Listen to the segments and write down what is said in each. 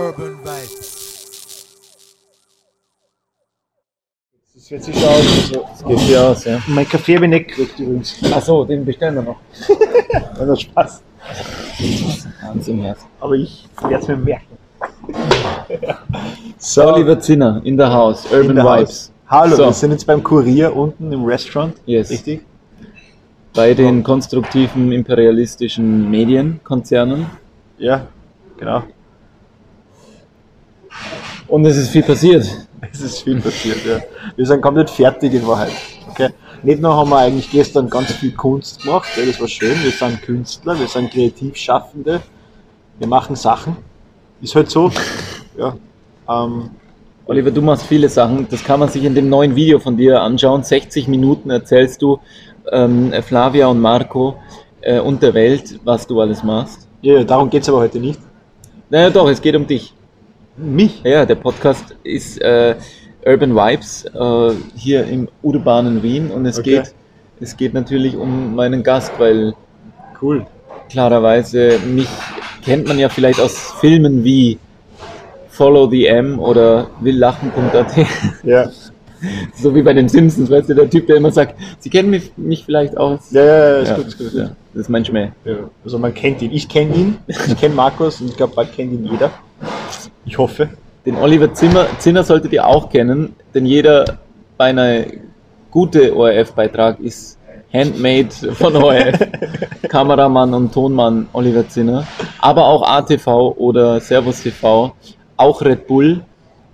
Urban Vibes. Das wird sich aus. Das geht hier aus, ja. mein Kaffee habe ich nicht gekriegt übrigens. Achso, den bestellen wir noch. Also Spaß. Wahnsinn, Herz. Aber ich werde es mir merken. So, Oliver Zinner, in the house, Urban the Vibes. house. Hallo, So. wir sind jetzt beim Kurier unten im Restaurant. Yes. Richtig? Bei den konstruktiven imperialistischen Medienkonzernen. Ja, genau. Und es ist viel passiert. Es ist viel passiert, ja. Wir sind komplett fertig in Wahrheit. Okay? Nicht nur haben wir eigentlich gestern ganz viel Kunst gemacht, ja, das war schön. Wir sind Künstler, wir sind Kreativschaffende, wir machen Sachen. Ist halt so. Ja. Ähm, Oliver, du machst viele Sachen. Das kann man sich in dem neuen Video von dir anschauen. 60 Minuten erzählst du ähm, Flavia und Marco äh, und der Welt, was du alles machst. ja, ja, darum geht's aber heute nicht. Naja, doch, es geht um dich. Mich? Ja, der Podcast ist äh, Urban Vibes äh, hier im urbanen Wien und es Okay. geht es geht natürlich um meinen Gast, weil Cool. klarerweise mich kennt man ja vielleicht aus Filmen wie Follow the M oder Willlachen.at, Ja. so wie bei den Simpsons, weißt du, der Typ, der immer sagt, Sie kennen mich, mich vielleicht aus. Ja, ja, ja, ist Ja, gut, ist gut. ja, das ist mein Schmäh. Ja. Also man kennt ihn. Ich kenne ihn. Ich kenne Markus und ich glaube, bald kennt ihn jeder. Ich hoffe. Den Oliver Zimmer, Zinner solltet ihr auch kennen, denn jeder bei einer gute ORF-Beitrag ist handmade von ORF. Kameramann und Tonmann Oliver Zinner, aber auch ATV oder Servus TV, auch Red Bull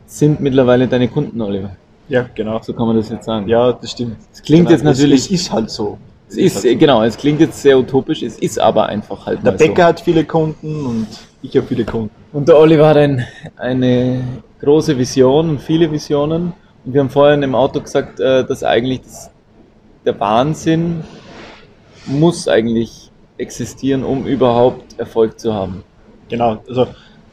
sind mittlerweile deine Kunden, Oliver. Ja, genau. So kann man das jetzt sagen. Ja, das stimmt. Es klingt jetzt Genau, es- natürlich, Es ist halt so. es ist, genau, es klingt jetzt sehr utopisch, es ist aber einfach halt Der Bäcker hat viele Kunden und ich habe viele Kunden. Und der Oliver hat ein, eine große Vision und viele Visionen. Und wir haben vorhin im Auto gesagt, äh, dass eigentlich das, der Wahnsinn muss eigentlich existieren, um überhaupt Erfolg zu haben. Genau, also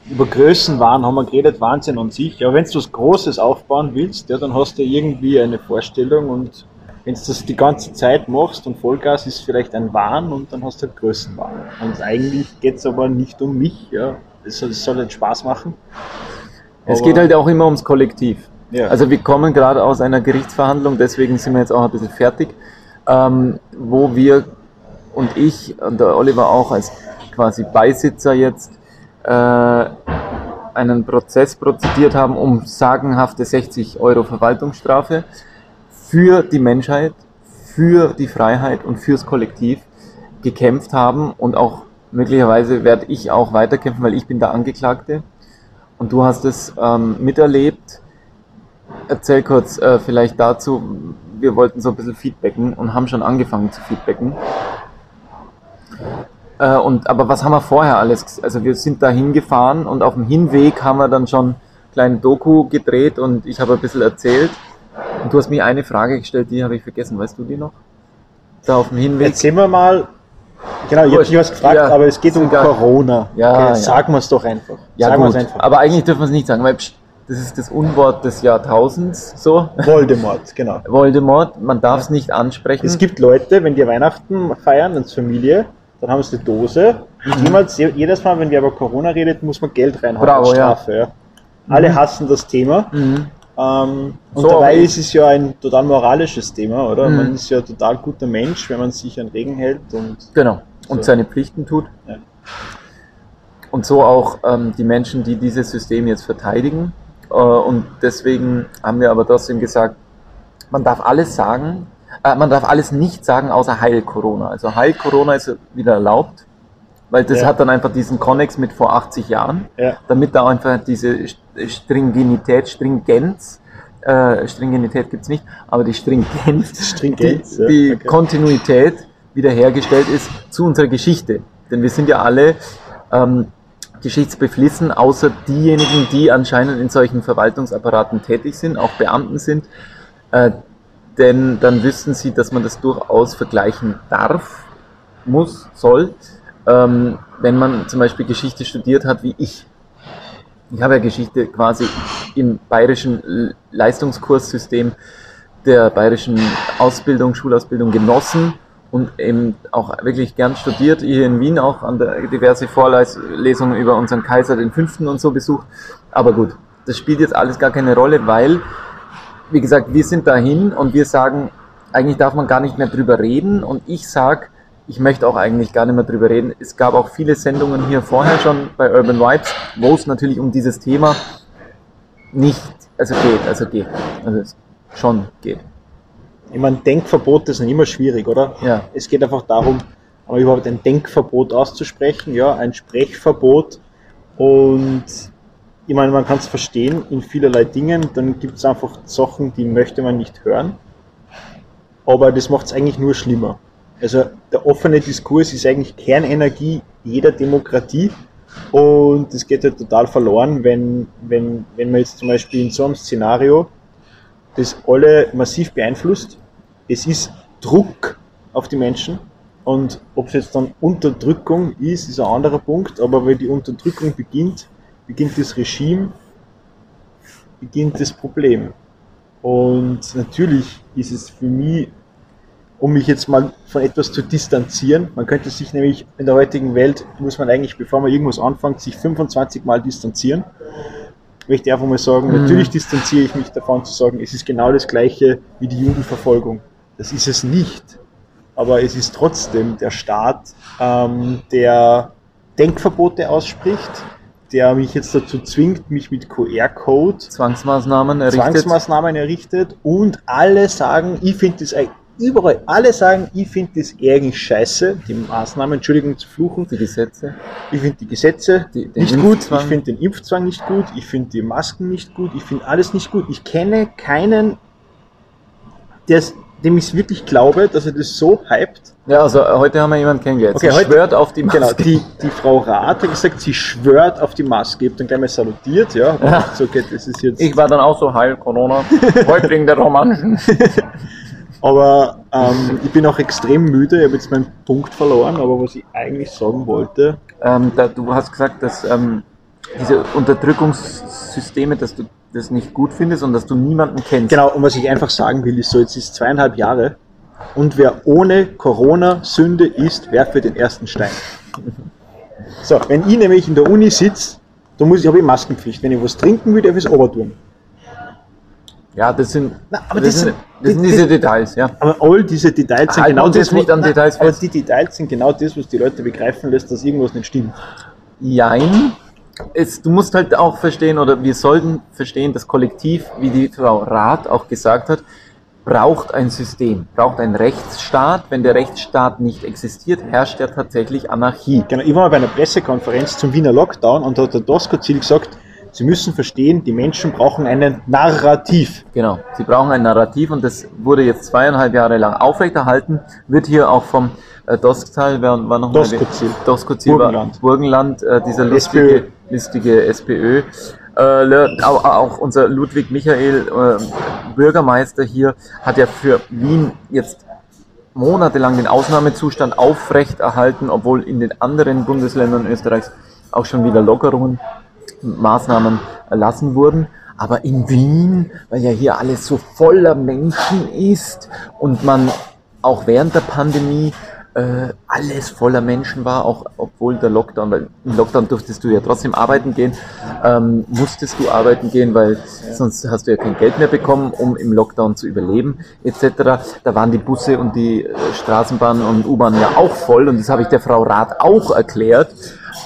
über Größenwahn haben wir geredet, Wahnsinn an sich. Aber wenn du was Großes aufbauen willst, ja, dann hast du irgendwie eine Vorstellung und wenn du das die ganze Zeit machst und Vollgas ist vielleicht ein Wahn und dann hast du halt Größenwahn. Und eigentlich geht es aber nicht um mich, ja. Es soll, es soll halt Spaß machen. Es geht halt auch immer ums Kollektiv. Ja. Also wir kommen gerade aus einer Gerichtsverhandlung, deswegen sind wir jetzt auch ein bisschen fertig, ähm, wo wir und ich und der Oliver auch als quasi Beisitzer jetzt äh, einen Prozess prozediert haben um sagenhafte 60 Euro Verwaltungsstrafe für die Menschheit, für die Freiheit und fürs Kollektiv gekämpft haben und auch möglicherweise werde ich auch weiterkämpfen, weil ich bin der Angeklagte und du hast es ähm, miterlebt. Erzähl kurz äh, vielleicht dazu. Wir wollten so ein bisschen feedbacken und haben schon angefangen zu feedbacken. Äh, und, aber was haben wir vorher alles? Also wir sind da hingefahren und auf dem Hinweg haben wir dann schon eine kleine Doku gedreht und ich habe ein bisschen erzählt. Und du hast mir eine Frage gestellt, die habe ich vergessen. Weißt du die noch? Da auf dem Hinweg. Erzähl mir mal, genau, ich habe dich was gefragt, Ja, aber es geht um egal. Corona. Ja, ja. Sagen wir es doch einfach. Ja sagen gut, einfach. aber eigentlich dürfen wir es nicht sagen, weil das ist das Unwort des Jahrtausends. So, Voldemort, genau. Voldemort, man darf es nicht ansprechen. Es gibt Leute, wenn die Weihnachten feiern als Familie, dann haben sie eine Dose. Und jemals, jedes Mal, wenn wir über Corona redet, muss man Geld reinhauen Bravo, Strafe. Ja. Alle hassen das Thema. Mhm. Ähm, und So, dabei ist es ja ein total moralisches Thema, oder? Mhm. Man ist ja total guter Mensch, wenn man sich an Regeln hält und Genau. Und So. seine Pflichten tut. Ja. Und so auch ähm, die Menschen, die dieses System jetzt verteidigen. Äh, und deswegen haben wir aber trotzdem gesagt, man darf alles sagen, äh, man darf alles nicht sagen, außer Heil Corona. Also Heil Corona ist wieder erlaubt, weil das Ja. hat dann einfach diesen Konnex mit vor 80 Jahren, ja. damit da einfach diese St- Stringenität, Stringenz, äh, Stringenität gibt's nicht, aber die Stringenz, Stringenz, die, ja, die okay. Kontinuität wiederhergestellt ist zu unserer Geschichte. Denn wir sind ja alle ähm, geschichtsbeflissen, außer diejenigen, die anscheinend in solchen Verwaltungsapparaten tätig sind, auch Beamten sind. Äh, denn dann wüssten sie, dass man das durchaus vergleichen darf, muss, soll, ähm, wenn man zum Beispiel Geschichte studiert hat wie ich. Ich habe ja Geschichte quasi im bayerischen Leistungskurssystem der bayerischen Ausbildung, Schulausbildung genossen und eben auch wirklich gern studiert, hier in Wien auch an der diverse Vorlesungen über unseren Kaiser den Fünften und so besucht. Aber gut, das spielt jetzt alles gar keine Rolle, weil, wie gesagt, wir sind dahin und wir sagen, eigentlich darf man gar nicht mehr drüber reden und ich sage, ich möchte auch eigentlich gar nicht mehr drüber reden. Es gab auch viele Sendungen hier vorher schon bei Urban Vibes, wo es natürlich um dieses Thema nicht, also geht, also geht, also es schon geht. Ich meine, Denkverbote sind immer schwierig, oder? Ja. Es geht einfach darum, aber überhaupt ein Denkverbot auszusprechen, ja, ein Sprechverbot. Und ich meine, man kann es verstehen in vielerlei Dingen, dann gibt es einfach Sachen, die möchte man nicht hören. Aber das macht es eigentlich nur schlimmer. Also der offene Diskurs ist eigentlich Kernenergie jeder Demokratie und das geht halt total verloren, wenn, wenn, wenn man jetzt zum Beispiel in so einem Szenario das alle massiv beeinflusst. Es ist Druck auf die Menschen und ob es jetzt dann Unterdrückung ist, ist ein anderer Punkt, aber wenn die Unterdrückung beginnt, beginnt das Regime, beginnt das Problem. Und natürlich ist es für mich, um mich jetzt mal von etwas zu distanzieren, man könnte sich nämlich in der heutigen Welt, muss man eigentlich, bevor man irgendwas anfängt, sich 25 Mal distanzieren. Ich möchte einfach mal sagen, Mhm. natürlich distanziere ich mich davon zu sagen, es ist genau das gleiche wie die Judenverfolgung. Das ist es nicht. Aber es ist trotzdem der Staat, ähm, der Denkverbote ausspricht, der mich jetzt dazu zwingt, mich mit QR-Code Zwangsmaßnahmen errichtet. Zwangsmaßnahmen errichtet und alle sagen, ich finde das eig- überall, alle sagen, ich finde das eigentlich scheiße, die Maßnahmen, Entschuldigung zu fluchen, die Gesetze. ich finde die Gesetze Die- nicht gut, Impfzwang. ich finde den Impfzwang nicht gut, ich finde die Masken nicht gut, ich finde alles nicht gut. Ich kenne keinen, der's- dem ich wirklich glaube, dass er das so hypt. Ja, also heute haben wir jemanden kennengelernt. Okay, Sie heute- schwört auf die Genau, Maske. die, die Frau Rath hat gesagt, sie schwört auf die Maske. Ich habe dann gleich mal salutiert, ja. Ja. So, okay, das ist jetzt. Ich war dann auch so heil Corona. Häuptling der Romanischen. Aber ähm, ich bin auch extrem müde, ich habe jetzt meinen Punkt verloren, aber was ich eigentlich sagen wollte, Ähm, da, du hast gesagt, dass ähm, diese Unterdrückungssysteme, dass du das nicht gut findest und dass du niemanden kennst. genau, und was ich einfach sagen will, ist so, jetzt ist zweieinhalb Jahre und wer ohne Corona Sünde ist, werfe den ersten Stein. So, wenn ich nämlich in der Uni sitze, da muss ich, habe ich Maskenpflicht. Wenn ich was trinken will, darf ich es aber tun. Ja, das sind, Na, aber das, das sind, das sind diese Details, ja. Aber all diese Details sind Halten genau das, nicht was- an Details aber die Details sind genau das, was die Leute begreifen lässt, dass irgendwas nicht stimmt. Jein. Es, du musst halt auch verstehen, oder wir sollten verstehen, das Kollektiv, wie die Frau Rath auch gesagt hat, braucht ein System, braucht einen Rechtsstaat. Wenn der Rechtsstaat nicht existiert, herrscht ja tatsächlich Anarchie. Genau, ich war mal bei einer Pressekonferenz zum Wiener Lockdown und da hat der Doskozil gesagt, Sie müssen verstehen, die Menschen brauchen einen Narrativ. Genau, sie brauchen ein Narrativ und das wurde jetzt zweieinhalb Jahre lang aufrechterhalten, wird hier auch vom äh, Dosktal, wer war noch Doskozil. Doskozil war- Burgenland. Burgenland, äh, dieser lustige, SPÖ. lustige SPÖ. Äh, auch, auch unser Ludwig Michael, äh, Bürgermeister hier, hat ja für Wien jetzt monatelang den Ausnahmezustand aufrechterhalten, obwohl in den anderen Bundesländern Österreichs auch schon wieder Lockerungen, Maßnahmen erlassen wurden. Aber in Wien, weil ja hier alles so voller Menschen ist und man auch während der Pandemie äh, alles voller Menschen war, auch obwohl der Lockdown, weil im Lockdown durftest du ja trotzdem arbeiten gehen, ähm, musstest du arbeiten gehen, weil sonst hast du ja kein Geld mehr bekommen, um im Lockdown zu überleben, etc. Da waren die Busse und die äh, Straßenbahn und U-Bahn ja auch voll und das habe ich der Frau Rath auch erklärt,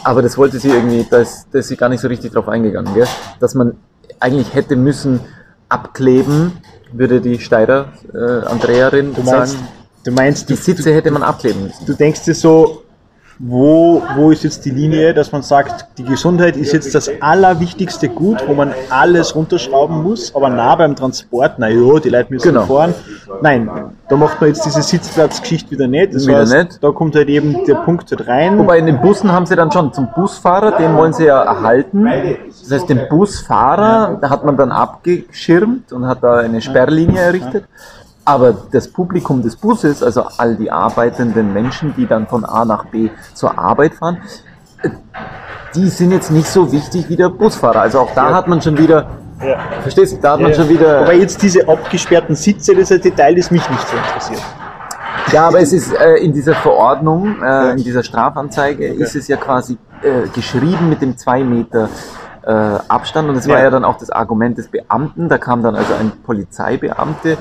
aber das wollte sie irgendwie, da ist, da ist sie gar nicht so richtig drauf eingegangen, gell? dass man eigentlich hätte müssen abkleben, würde die Steirer äh, Andrearin Du meinst, sagen. du meinst, Die du, Sitze hätte man abkleben müssen. du denkst dir so, wo, wo ist jetzt die Linie, dass man sagt, die Gesundheit ist jetzt das allerwichtigste Gut, wo man alles runterschrauben muss, aber nah beim Transport, na ja, die Leute müssen Genau. fahren. Nein, da macht man jetzt diese Sitzplatzgeschichte wieder nicht. Das Wieder heißt, nicht. da kommt halt eben der Punkt halt rein. Wobei in den Bussen haben sie dann schon zum Busfahrer, den wollen sie ja erhalten. Das heißt, den Busfahrer, da hat man dann abgeschirmt und hat da eine Sperrlinie errichtet. Aber das Publikum des Busses, also all die arbeitenden Menschen, die dann von A nach B zur Arbeit fahren, äh, die sind jetzt nicht so wichtig wie der Busfahrer. Also auch da Ja. hat man schon wieder, Ja. verstehst du, da hat man Ja. schon wieder, Wobei jetzt diese abgesperrten Sitze, das ist ein Detail, das mich nicht so interessiert. Ja, aber es ist äh, in dieser Verordnung, äh, in dieser Strafanzeige, okay. ist es ja quasi äh, geschrieben mit dem zwei Meter äh, Abstand. Und es war ja. ja dann auch das Argument des Beamten. Da kam dann also ein Polizeibeamte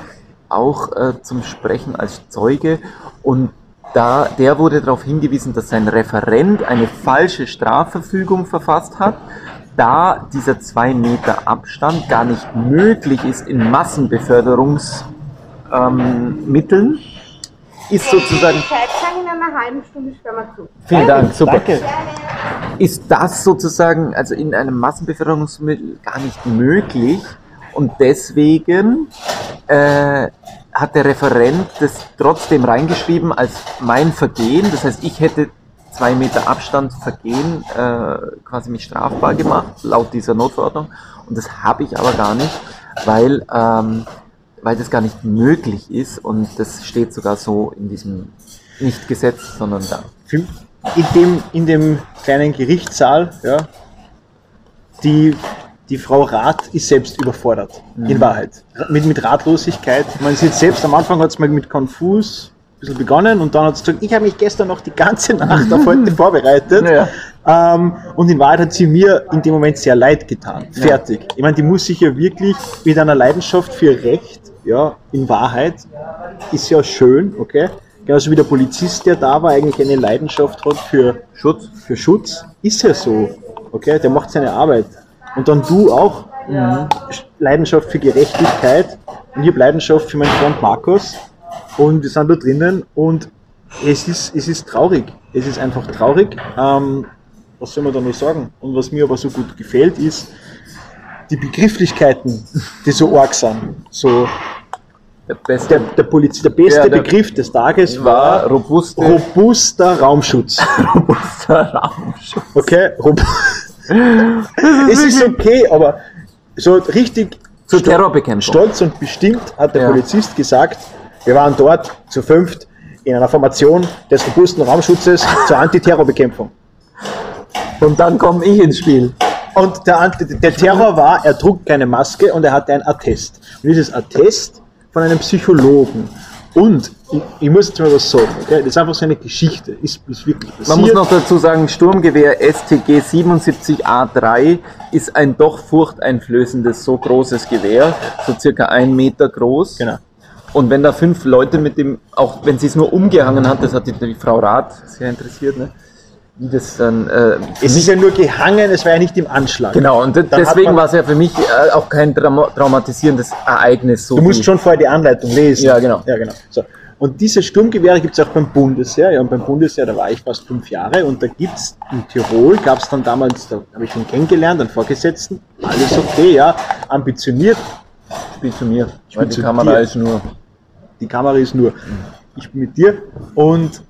auch äh, zum Sprechen als Zeuge. Und da, der wurde darauf hingewiesen, dass sein Referent eine falsche Strafverfügung verfasst hat, da dieser zwei Meter Abstand gar nicht möglich ist in Massenbeförderungsmitteln. Ähm, ist sozusagen. in einer halben Stunde zu. Vielen Dank, super. Danke. Ist das sozusagen, also in einem Massenbeförderungsmittel gar nicht möglich und deswegen äh, hat der Referent das trotzdem reingeschrieben als mein Vergehen. Das heißt, ich hätte zwei Meter Abstand Vergehen äh, quasi mich strafbar gemacht, laut dieser Notverordnung. Und das habe ich aber gar nicht, weil, ähm, weil das gar nicht möglich ist und das steht sogar so in diesem, nicht Gesetz, sondern da. In dem, in dem kleinen Gerichtssaal, ja, die die Frau Rath ist selbst überfordert, mhm. in Wahrheit. Mit, mit Ratlosigkeit. Man sieht selbst, am Anfang hat es mal mit Konfus ein bisschen begonnen und dann hat sie gesagt, ich habe mich gestern noch die ganze Nacht auf heute vorbereitet. Ja. Ähm, und in Wahrheit hat sie mir in dem Moment sehr leid getan. Fertig. Ja. Ich meine, die muss sich ja wirklich mit einer Leidenschaft für Recht, ja, in Wahrheit, ist ja schön, okay? Genauso wie der Polizist, der da war, eigentlich eine Leidenschaft hat für Schutz, für Schutz, ist ja so, okay? Der macht seine Arbeit. Und dann du auch. Mhm. Leidenschaft für Gerechtigkeit. Und ich habe Leidenschaft für meinen Freund Markus. Und wir sind da drinnen und es ist, es ist traurig. Es ist einfach traurig. Ähm, was soll man da noch sagen? Und was mir aber so gut gefällt, ist die Begrifflichkeiten, die so arg sind. So, der, beste, der, der, Poliz der beste ja, der Begriff des Tages war, war robuste, robuster Raumschutz. robuster Raumschutz. Okay, robust es ist okay, aber so richtig zur Terrorbekämpfung. Stolz und bestimmt hat der ja. Polizist gesagt, wir waren dort zu fünft in einer Formation des robusten Raumschutzes zur Antiterrorbekämpfung. Und dann komme ich ins Spiel. Und der, der Terror war, er trug keine Maske und er hatte ein Attest. Und dieses Attest von einem Psychologen. Und ich, ich, muss jetzt mal was sagen, okay? das ist einfach so eine Geschichte, ist, ist wirklich passiert. Man muss noch dazu sagen, Sturmgewehr STG 77A3 ist ein doch furchteinflößendes, so großes Gewehr, so circa ein Meter groß. Genau. Und wenn da fünf Leute mit dem, auch wenn sie es nur umgehangen hat, das hat die, die Frau Rath sehr interessiert, ne? Wie das dann. Äh, es ist ja nur gehangen, es war ja nicht im Anschlag. Genau, und dann deswegen war es ja für mich äh, auch kein traumatisierendes Ereignis. So du musst schon vorher die Anleitung lesen. Ja, genau. Ja, genau. So. Und diese Sturmgewehre gibt es auch beim Bundesheer. Ja, und beim Bundesheer, da war ich fast fünf Jahre und da gibt es in Tirol, gab es dann damals, da habe ich ihn kennengelernt, einen Vorgesetzten, alles okay, ja, ambitioniert. Spiel zu mir, weil die Kamera dir. ist nur. Die Kamera ist nur. Ich bin mit dir und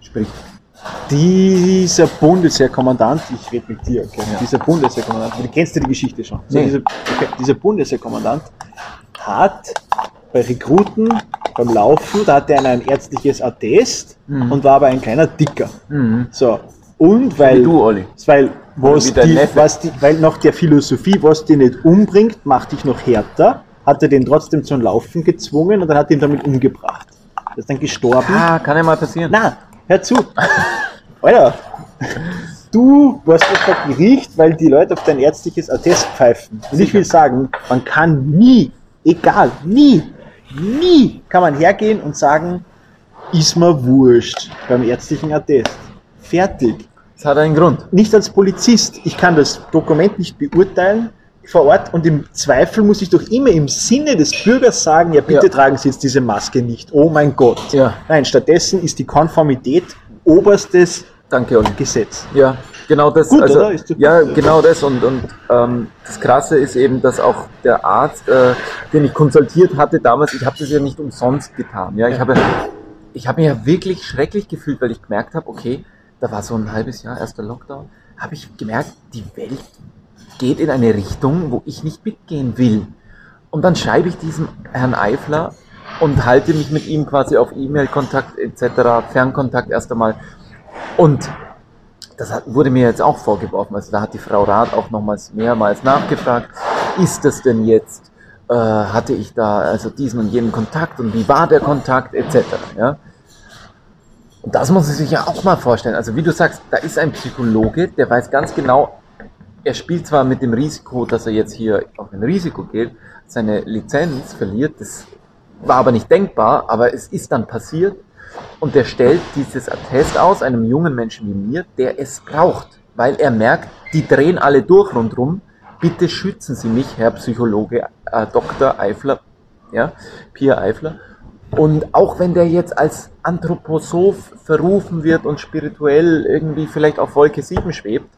sprich. Dieser Bundesheerkommandant, ich rede mit dir, okay? Ja. Dieser Bundesheerkommandant, du kennst ja die Geschichte schon. Nee. So, dieser, okay, dieser Bundesheerkommandant hat bei Rekruten beim Laufen, da hatte er ein ärztliches Attest mhm. und war aber ein kleiner Dicker. Mhm. So. Und weil, Wie du, Olli. weil, was die, was die, weil nach der Philosophie, was dich nicht umbringt, macht dich noch härter, hat er den trotzdem zum Laufen gezwungen und dann hat er ihn damit umgebracht. Er ist dann gestorben. Ah, kann ja mal passieren. Na, hör zu. Alter, du warst auf der Gericht, weil die Leute auf dein ärztliches Attest pfeifen. Und ich will sagen, man kann nie, egal, nie Nie kann man hergehen und sagen, ist mir wurscht beim ärztlichen Attest. Fertig. Das hat einen Grund. Nicht als Polizist. Ich kann das Dokument nicht beurteilen vor Ort und im Zweifel muss ich doch immer im Sinne des Bürgers sagen, ja bitte ja. tragen Sie jetzt diese Maske nicht. Oh mein Gott. Ja. Nein, stattdessen ist die Konformität oberstes Danke, Olli. Gesetz. Ja, genau das. Gut, also, ja, genau das. Und, und ähm, das Krasse ist eben, dass auch der Arzt, äh, den ich konsultiert hatte damals, ich habe das ja nicht umsonst getan. Ja, ich habe, ich habe mich ja wirklich schrecklich gefühlt, weil ich gemerkt habe, okay, da war so ein halbes Jahr erster Lockdown, habe ich gemerkt, die Welt geht in eine Richtung, wo ich nicht mitgehen will. Und dann schreibe ich diesem Herrn Eifler und halte mich mit ihm quasi auf E-Mail-Kontakt etc., Fernkontakt erst einmal und das wurde mir jetzt auch vorgeworfen. Also da hat die Frau Rath auch nochmals mehrmals nachgefragt, ist das denn jetzt, äh, hatte ich da also diesen und jenen Kontakt und wie war der Kontakt etc. Ja? Und das muss man sich ja auch mal vorstellen. Also wie du sagst, da ist ein Psychologe, der weiß ganz genau, er spielt zwar mit dem Risiko, dass er jetzt hier auf ein Risiko geht, seine Lizenz verliert, das war aber nicht denkbar, aber es ist dann passiert und der stellt dieses Attest aus einem jungen Menschen wie mir, der es braucht, weil er merkt, die drehen alle durch rundherum. Bitte schützen Sie mich, Herr Psychologe äh, Dr. Eifler, ja, Pierre Eifler. Und auch wenn der jetzt als Anthroposoph verrufen wird und spirituell irgendwie vielleicht auf Wolke 7 schwebt,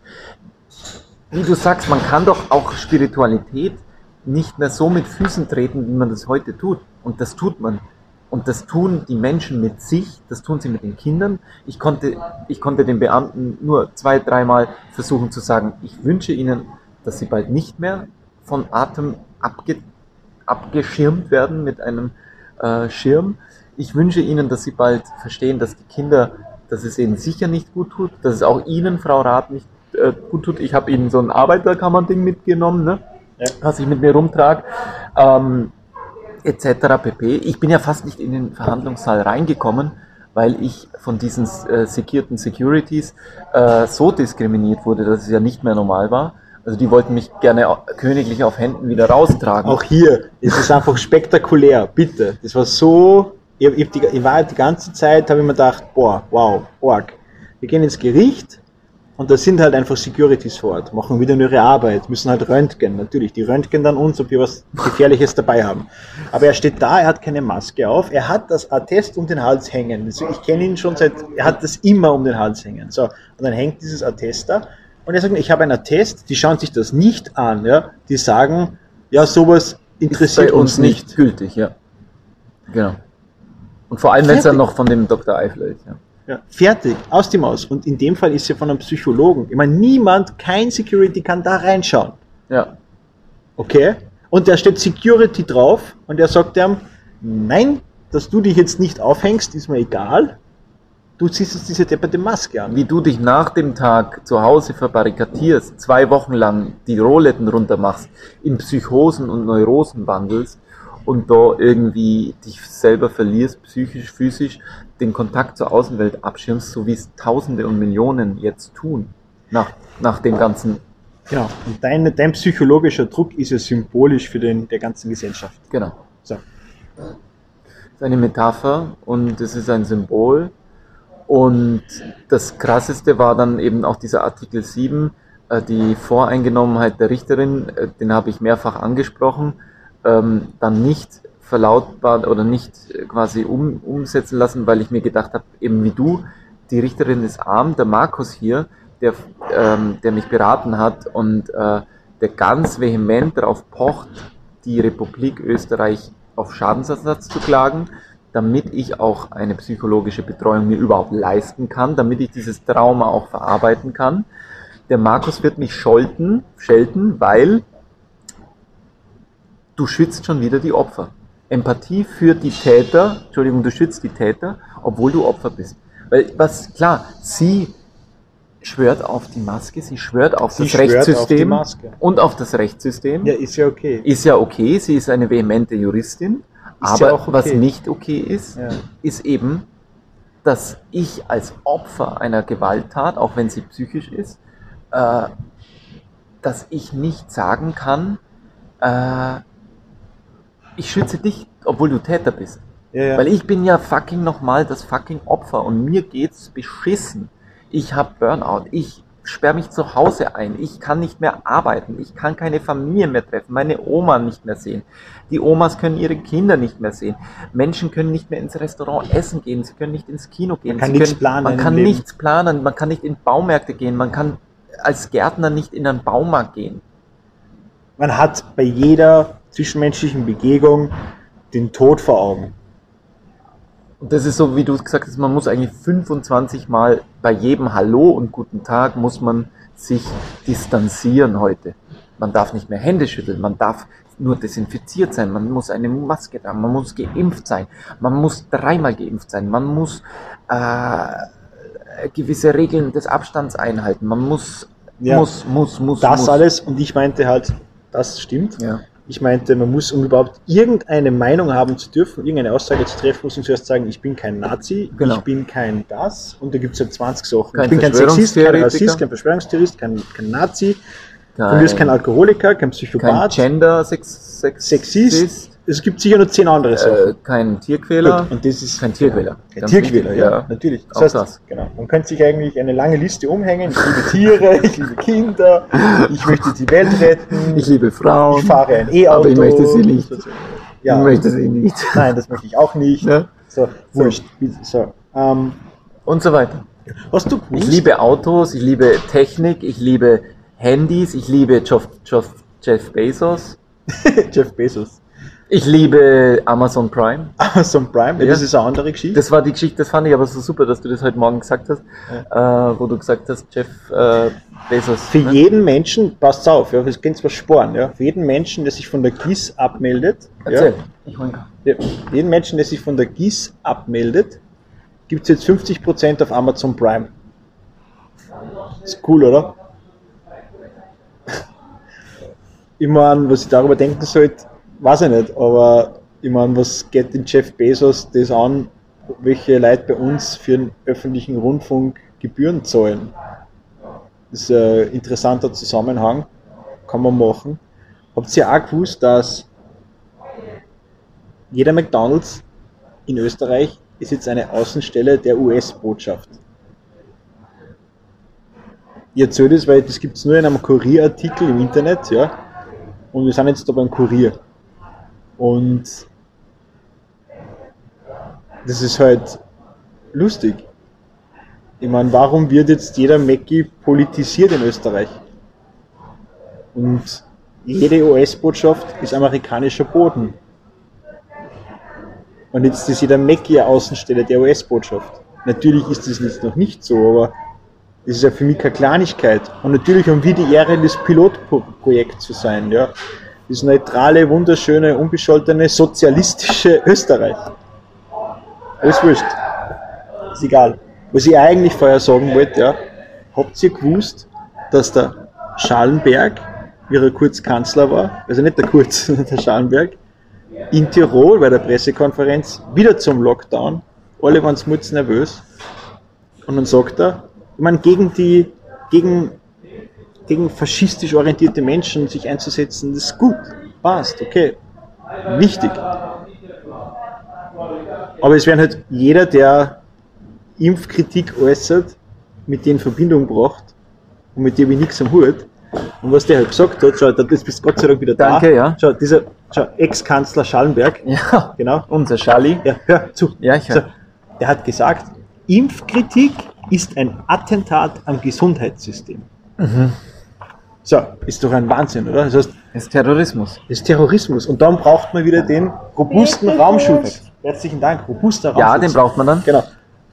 wie du sagst, man kann doch auch Spiritualität nicht mehr so mit Füßen treten, wie man das heute tut. Und das tut man. Und das tun die Menschen mit sich, das tun sie mit den Kindern. Ich konnte, ich konnte den Beamten nur zwei, dreimal versuchen zu sagen, ich wünsche ihnen, dass sie bald nicht mehr von Atem abge, abgeschirmt werden mit einem äh, Schirm. Ich wünsche ihnen, dass sie bald verstehen, dass die Kinder, dass es ihnen sicher nicht gut tut, dass es auch ihnen, Frau Rath, nicht äh, gut tut. Ich habe ihnen so ein Arbeiterkammern-Ding mitgenommen, ne? ja. was ich mit mir rumtrage, ähm, etc. pp. Ich bin ja fast nicht in den Verhandlungssaal reingekommen, weil ich von diesen äh, sekierten Securities äh, so diskriminiert wurde, dass es ja nicht mehr normal war. Also die wollten mich gerne königlich auf Händen wieder raustragen. Auch hier ist es einfach spektakulär, bitte. Das war so, ich, ich, ich war die ganze Zeit, habe ich mir gedacht, boah, wow, org. Wir gehen ins Gericht, und da sind halt einfach Securities vor Ort, machen wieder nur ihre Arbeit, müssen halt röntgen. Natürlich, die röntgen dann uns, ob wir was Gefährliches dabei haben. Aber er steht da, er hat keine Maske auf, er hat das Attest um den Hals hängen. Also ich kenne ihn schon seit, er hat das immer um den Hals hängen. So, und dann hängt dieses Attest da. Und er sagt, ich habe ein Attest, die schauen sich das nicht an, ja. Die sagen, ja, sowas interessiert uns, uns nicht. nicht. Gültig, ja. Genau. Und vor allem, wenn es dann noch von dem Dr. Eifler ist, ja. Ja, fertig, aus dem Aus. Und in dem Fall ist ja von einem Psychologen. Ich meine, niemand, kein Security kann da reinschauen. Ja. Okay? Und da steht Security drauf und er sagt ihm, nein, dass du dich jetzt nicht aufhängst, ist mir egal. Du ziehst jetzt diese depperte Maske an. Wie du dich nach dem Tag zu Hause verbarrikadierst, zwei Wochen lang die Rohletten runter machst, in Psychosen und Neurosen wandelst und da irgendwie dich selber verlierst, psychisch, physisch, den Kontakt zur Außenwelt abschirmst, so wie es Tausende und Millionen jetzt tun, nach, nach dem ganzen. Genau. Und dein, dein psychologischer Druck ist ja symbolisch für den, der ganzen Gesellschaft. Genau. So. Das ist eine Metapher und es ist ein Symbol. Und das Krasseste war dann eben auch dieser Artikel 7, äh, die Voreingenommenheit der Richterin, äh, den habe ich mehrfach angesprochen, ähm, dann nicht verlautbart oder nicht quasi um, umsetzen lassen, weil ich mir gedacht habe, eben wie du, die Richterin ist arm, der Markus hier, der, ähm, der mich beraten hat und äh, der ganz vehement darauf pocht, die Republik Österreich auf Schadensersatz zu klagen, damit ich auch eine psychologische Betreuung mir überhaupt leisten kann, damit ich dieses Trauma auch verarbeiten kann. Der Markus wird mich scholten, schelten, weil du schützt schon wieder die Opfer. Empathie für die Täter, Entschuldigung, du schützt die Täter, obwohl du Opfer bist. Weil, was, klar, sie schwört auf die Maske, sie schwört auf sie das schwört Rechtssystem auf und auf das Rechtssystem. Ja, ist ja okay. Ist ja okay, sie ist eine vehemente Juristin. Ist aber ja okay. was nicht okay ist, ja. ist eben, dass ich als Opfer einer Gewalttat, auch wenn sie psychisch ist, äh, dass ich nicht sagen kann, äh, ich schütze dich, obwohl du Täter bist. Ja, ja. Weil ich bin ja fucking nochmal das fucking Opfer und mir geht's beschissen. Ich habe Burnout. Ich sperre mich zu Hause ein. Ich kann nicht mehr arbeiten. Ich kann keine Familie mehr treffen. Meine Oma nicht mehr sehen. Die Omas können ihre Kinder nicht mehr sehen. Menschen können nicht mehr ins Restaurant essen gehen. Sie können nicht ins Kino gehen. Man kann, nichts, können, planen man kann nichts planen. Man kann nicht in Baumärkte gehen. Man kann als Gärtner nicht in einen Baumarkt gehen. Man hat bei jeder zwischenmenschlichen Begegnung den Tod vor Augen. Und das ist so, wie du gesagt hast, man muss eigentlich 25 Mal bei jedem Hallo und guten Tag muss man sich distanzieren heute. Man darf nicht mehr Hände schütteln, man darf nur desinfiziert sein, man muss eine Maske tragen, man muss geimpft sein, man muss dreimal geimpft sein, man muss äh, gewisse Regeln des Abstands einhalten, man muss, ja, muss, muss, muss. Das muss. alles und ich meinte halt, das stimmt. Ja Ich meinte, man muss, um überhaupt irgendeine Meinung haben zu dürfen, irgendeine Aussage zu treffen, muss man zuerst sagen, ich bin kein Nazi, Genau. ich bin kein das, und da gibt es halt 20 Sachen. Kein ich bin kein Sexist, kein. Rassist, kein Verschwörungstheorist, kein, kein Nazi, Kein, von mir ist kein Alkoholiker, kein kein Psychopath, Gender, Sex, Sex, Sexist. Es gibt sicher noch zehn andere Sachen. äh, kein Tierquäler. Gut, und das ist Kein Tierquäler. Kein Tierquäler, ja, ja. natürlich. Auch Das heißt, das. genau. Man könnte sich eigentlich eine lange Liste umhängen. Ich liebe Tiere, ich liebe Kinder, ich möchte die Welt retten, Ich liebe Frauen. ich fahre ein E-Auto. aber ich möchte sie nicht. Ja, Ich möchte sie nicht. nein, das möchte ich auch nicht. Ja. So, wurscht. So, ähm, Und so weiter. hast du Ich liebe Autos, ich liebe Technik, ich liebe Handys, ich liebe Jeff, Jeff, Jeff Bezos, Jeff Bezos. Ich liebe Amazon Prime. Amazon Prime, ja, Ja. das ist eine andere Geschichte. Das war die Geschichte, das fand ich aber so super, dass du das heute Morgen gesagt hast, äh, wo du gesagt hast, Jeff äh, Bezos. Für ne? jeden Menschen, passt auf, ja, das könnt zwar sparen, ja, für jeden Menschen, der sich von der GIS abmeldet, Erzähl. Ich hol einen Kaffee. Ja, jeden Menschen, der sich von der GIS abmeldet, gibt es jetzt 50% auf Amazon Prime. Ist cool, oder? Ich meine, was ich darüber denken sollte, weiß ich nicht, aber ich meine, was geht den Jeff Bezos das an, welche Leute bei uns für den öffentlichen Rundfunk Gebühren zahlen? Das ist ein interessanter Zusammenhang, kann man machen. Habt ihr auch gewusst, dass jeder McDonalds in Österreich ist jetzt eine Außenstelle der US-Botschaft. Ich erzähle das, weil das gibt es nur in einem Kurierartikel im Internet, ja. Und wir sind jetzt da beim Kurier. Und das ist halt lustig. Ich meine, warum wird jetzt jeder Mackie politisiert in Österreich? Und jede US-Botschaft ist amerikanischer Boden. Und jetzt ist jeder Mackie Außenstelle der US-Botschaft. Natürlich ist das jetzt noch nicht so, aber das ist ja für mich keine Kleinigkeit. Und natürlich haben wir die Ehre, das Pilotprojekt zu sein, ja. Das neutrale, wunderschöne, unbescholtene, sozialistische Österreich. Alles wurscht. Ist egal. Was ich eigentlich vorher sagen wollte, ja, habt ihr gewusst, dass der Schallenberg, wie er kurz Kanzler war, also nicht der Kurz, sondern der Schallenberg, in Tirol bei der Pressekonferenz wieder zum Lockdown. Alle waren smuts nervös. Und dann sagt er, ich meine, gegen die, gegen, gegen faschistisch orientierte Menschen sich einzusetzen, das ist gut. Passt, okay. Wichtig. Aber es werden halt jeder, der Impfkritik äußert, mit denen in Verbindung gebracht und mit dem ich nichts am Hut. Und was der halt gesagt hat, schau, das bist Gott sei Dank wieder da. Danke, ja. Schau, dieser schau, Ex-Kanzler Schallenberg, Ja, genau. unser Charlie. Ja, hör zu. Ja, ich So, höre. der hat gesagt, Impfkritik ist ein Attentat am Gesundheitssystem. Mhm. So, ist doch ein Wahnsinn, oder? Das heißt, ist Terrorismus. das ist Terrorismus. Und dann braucht man wieder den robusten Raumschutz. Herzlichen Dank, robuster Raumschutz. Ja, den braucht man dann. Genau.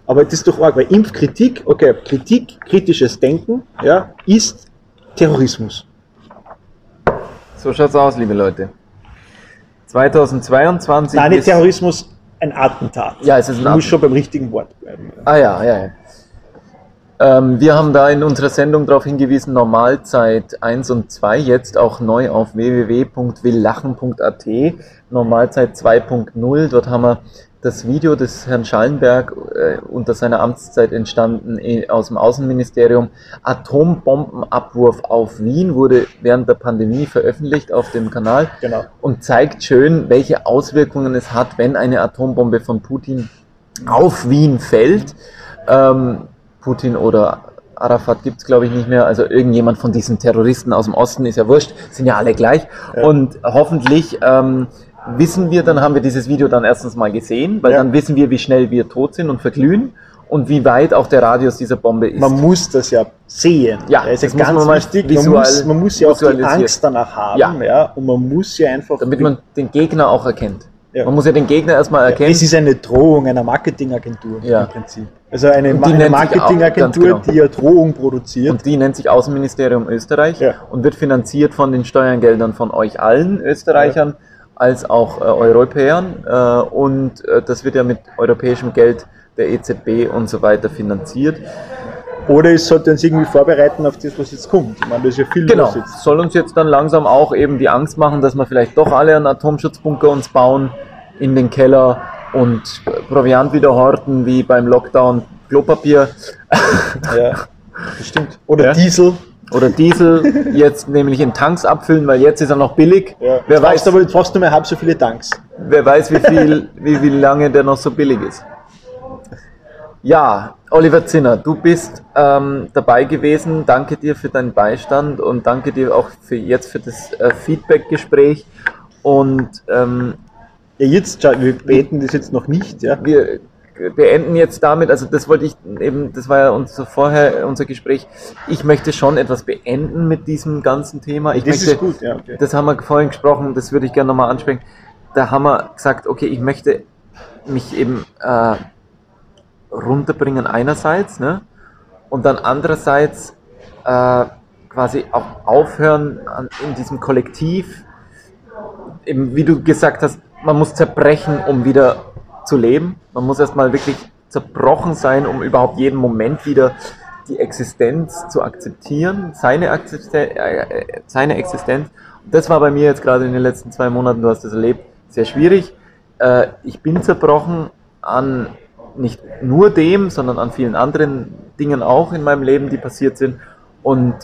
Aber das ist doch arg, weil Impfkritik, okay, Kritik, kritisches Denken, ja, ist Terrorismus. So schaut's aus, liebe Leute. 2022 Nein, nicht ist- Terrorismus, ein Attentat. Ja, es ist ein Du musst Attentat. schon beim richtigen Wort bleiben. Ah ja, ja, ja. Ähm, wir haben da in unserer Sendung darauf hingewiesen, Normalzeit 1 und 2 jetzt auch neu auf www.willlachen.at, Normalzeit 2.0. Dort haben wir das Video des Herrn Schallenberg äh, unter seiner Amtszeit entstanden aus dem Außenministerium. Atombombenabwurf auf Wien wurde während der Pandemie veröffentlicht auf dem Kanal Genau. und zeigt schön, welche Auswirkungen es hat, wenn eine Atombombe von Putin auf Wien fällt. Ähm, Putin oder Arafat gibt's glaube ich, nicht mehr. Also irgendjemand von diesen Terroristen aus dem Osten ist ja wurscht, sind ja alle gleich. Ja. Und hoffentlich ähm, wissen wir, dann haben wir dieses Video dann erstens mal gesehen, weil Ja. dann wissen wir, wie schnell wir tot sind und verglühen und wie weit auch der Radius dieser Bombe ist. Man muss das ja sehen. Ja, das ist das ganz man wichtig. Man muss, man muss ja auch die. Angst danach haben. Ja. Ja. Und man muss ja einfach. damit man den Gegner auch erkennt. Ja. Man muss ja den Gegner erstmal Ja, erkennen. Es ist eine Drohung einer Marketingagentur Ja. im Prinzip. Also eine, eine Marketingagentur, genau. die ja Drohung produziert. Und die nennt sich Außenministerium Österreich Ja. und wird finanziert von den Steuergeldern von euch allen Österreichern als auch äh, Europäern. Äh, und äh, das wird ja mit europäischem Geld der EZB und so weiter finanziert. Oder es sollte uns irgendwie vorbereiten auf das, was jetzt kommt. Ich meine, da ist ja viel Genau. los jetzt. Soll uns jetzt dann langsam auch eben die Angst machen, dass wir vielleicht doch alle einen Atomschutzbunker uns bauen in den Keller und Proviant wieder horten wie beim Lockdown Klopapier Ja, das stimmt. Oder Ja. Diesel. oder Diesel jetzt nämlich in Tanks abfüllen, weil jetzt ist er noch billig. Ja. Wer Jetzt weiß, aber jetzt brauchst du mehr halb so viele Tanks. wer weiß, wie viel, wie viel lange der noch so billig ist. Ja, Oliver Zinner, du bist ähm, dabei gewesen. Danke dir für deinen Beistand und danke dir auch für jetzt für das äh, Feedback-Gespräch. Und ähm, Ja, jetzt, wir beten das jetzt noch nicht, ja. wir beenden jetzt damit, also das wollte ich eben, das war ja unser vorher unser Gespräch. Ich möchte schon etwas beenden mit diesem ganzen Thema. Ich Das möchte, ist gut, ja, okay. das haben wir vorhin gesprochen, das würde ich gerne nochmal ansprechen. Da haben wir gesagt, okay, ich möchte mich eben äh, runterbringen einerseits, ne? Und dann andererseits äh, quasi auch aufhören an, in diesem Kollektiv, eben wie du gesagt hast, man muss zerbrechen, um wieder zu leben. Man muss erstmal wirklich zerbrochen sein, um überhaupt jeden Moment wieder die Existenz zu akzeptieren, seine, Existen äh, äh, seine Existenz. Und das war bei mir jetzt gerade in den letzten zwei Monaten, du hast das erlebt, sehr schwierig. Äh, ich bin zerbrochen an nicht nur dem, sondern an vielen anderen Dingen auch in meinem Leben, die passiert sind. Und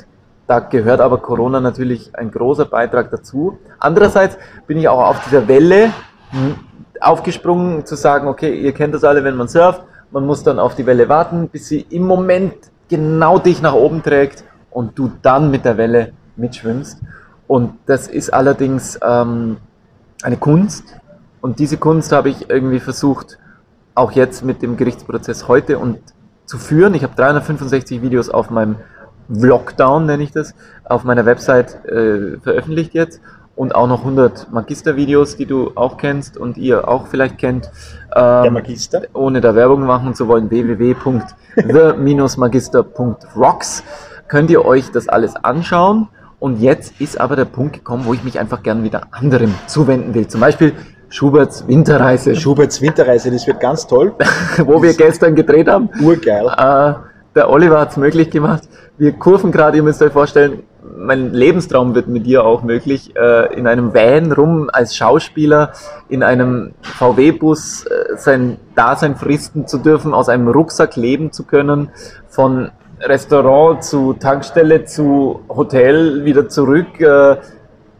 da gehört aber Corona natürlich ein großer Beitrag dazu. Andererseits bin ich auch auf dieser Welle hm, aufgesprungen, zu sagen, okay, ihr kennt das alle, wenn man surft, man muss dann auf die Welle warten, bis sie im Moment genau dich nach oben trägt und du dann mit der Welle mitschwimmst. Und das ist allerdings ähm, eine Kunst. Und diese Kunst habe ich irgendwie versucht, auch jetzt mit dem Gerichtsprozess heute und zu führen. Ich habe 365 Videos auf meinem Vlogdown, nenne ich das, auf meiner Website äh, veröffentlicht jetzt und auch noch 100 Magistervideos, die du auch kennst und ihr auch vielleicht kennt. Der Ähm, Magister. ohne da Werbung machen zu wollen, www.the-magister.rocks könnt ihr euch das alles anschauen. Und jetzt ist aber der Punkt gekommen, wo ich mich einfach gern wieder anderem zuwenden will. Zum Beispiel Schuberts Winterreise, Schuberts Winterreise, das wird ganz toll. wo wir gestern gedreht haben. Urgeil. Äh, der Oliver hat es möglich gemacht. Wir kurven gerade, ihr müsst euch vorstellen, mein Lebenstraum wird mit dir auch möglich, äh, in einem Van rum als Schauspieler, in einem VW-Bus äh, sein Dasein fristen zu dürfen, aus einem Rucksack leben zu können, von Restaurant zu Tankstelle zu Hotel wieder zurück, äh,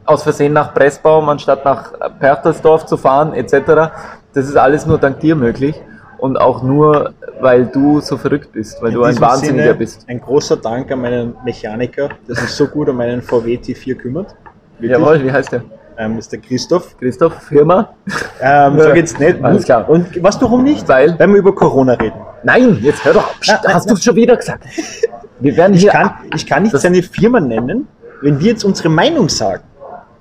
aus Versehen nach Pressbaum anstatt nach Pertersdorf zu fahren, etc. Das ist alles nur dank dir möglich und auch nur, weil du so verrückt bist, weil In du ein Wahnsinniger Sinne bist. Ein großer Dank an meinen Mechaniker, der sich so gut um meinen VW T4 kümmert. Wirklich. Jawohl, wie heißt der? Ähm, ist der Christoph. Christoph, Firma? Ähm, sag jetzt nicht. Alles klar. Und was warum nicht? Weil- Weil wir über Corona reden. Nein, jetzt hör doch auf. Na, Hast du schon wieder gesagt? Wir werden Ich hier. kann, ich kann nicht seine Firma nennen, wenn wir jetzt unsere Meinung sagen.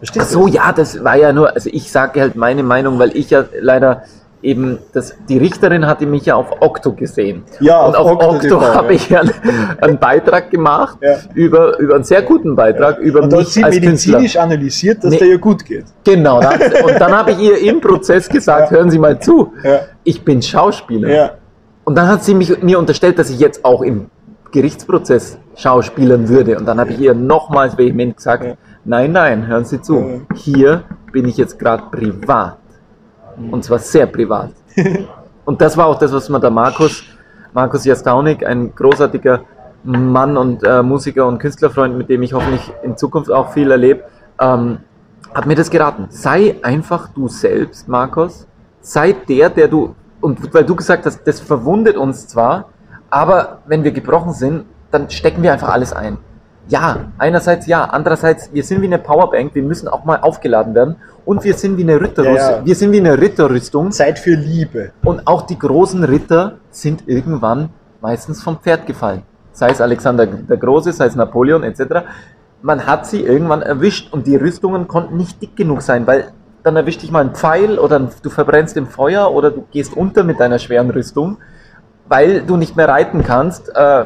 Ach Verstehst so, du? ja, das war ja nur, also ich sage halt meine Meinung, weil ich ja leider eben, das, die Richterin hatte mich ja auf Okto gesehen. Ja, und auf auf Okto Okto, TV, ja. habe ich ja einen, einen Beitrag gemacht, Ja. über, über einen sehr guten Beitrag, über Und hat mich sie als Künstler. medizinisch analysiert, dass Nee. der ja gut geht. Genau, hat- und dann habe ich ihr im Prozess gesagt, Ja. hören Sie mal zu, Ja. ich bin Schauspieler. Ja. Und dann hat sie mich, mir unterstellt, dass ich jetzt auch im Gerichtsprozess schauspielern würde. Und dann habe ich ihr nochmals vehement gesagt, Ja. nein, nein, hören Sie zu, Ja. hier bin ich jetzt gerade privat. Und zwar sehr privat. und das war auch das, was mir der Markus, Markus Jastaunik, ein großartiger Mann und äh, Musiker und Künstlerfreund, mit dem ich hoffentlich in Zukunft auch viel erlebe, ähm, hat mir das geraten. Sei einfach du selbst, Markus. Sei der, der du, und weil du gesagt hast, das verwundet uns zwar, aber wenn wir gebrochen sind, dann stecken wir einfach alles ein. Ja, einerseits ja, andererseits, wir sind wie eine Powerbank, wir müssen auch mal aufgeladen werden und wir sind wie eine Ritterrüstung. Ja, ja. Wir sind wie eine Ritterrüstung Zeit für Liebe. und auch die großen Ritter sind irgendwann meistens vom Pferd gefallen. Sei es Alexander der Große, sei es Napoleon etc. Man hat sie irgendwann erwischt und die Rüstungen konnten nicht dick genug sein, weil dann erwischt dich mal ein Pfeil oder du verbrennst im Feuer oder du gehst unter mit deiner schweren Rüstung, weil du nicht mehr reiten kannst, äh,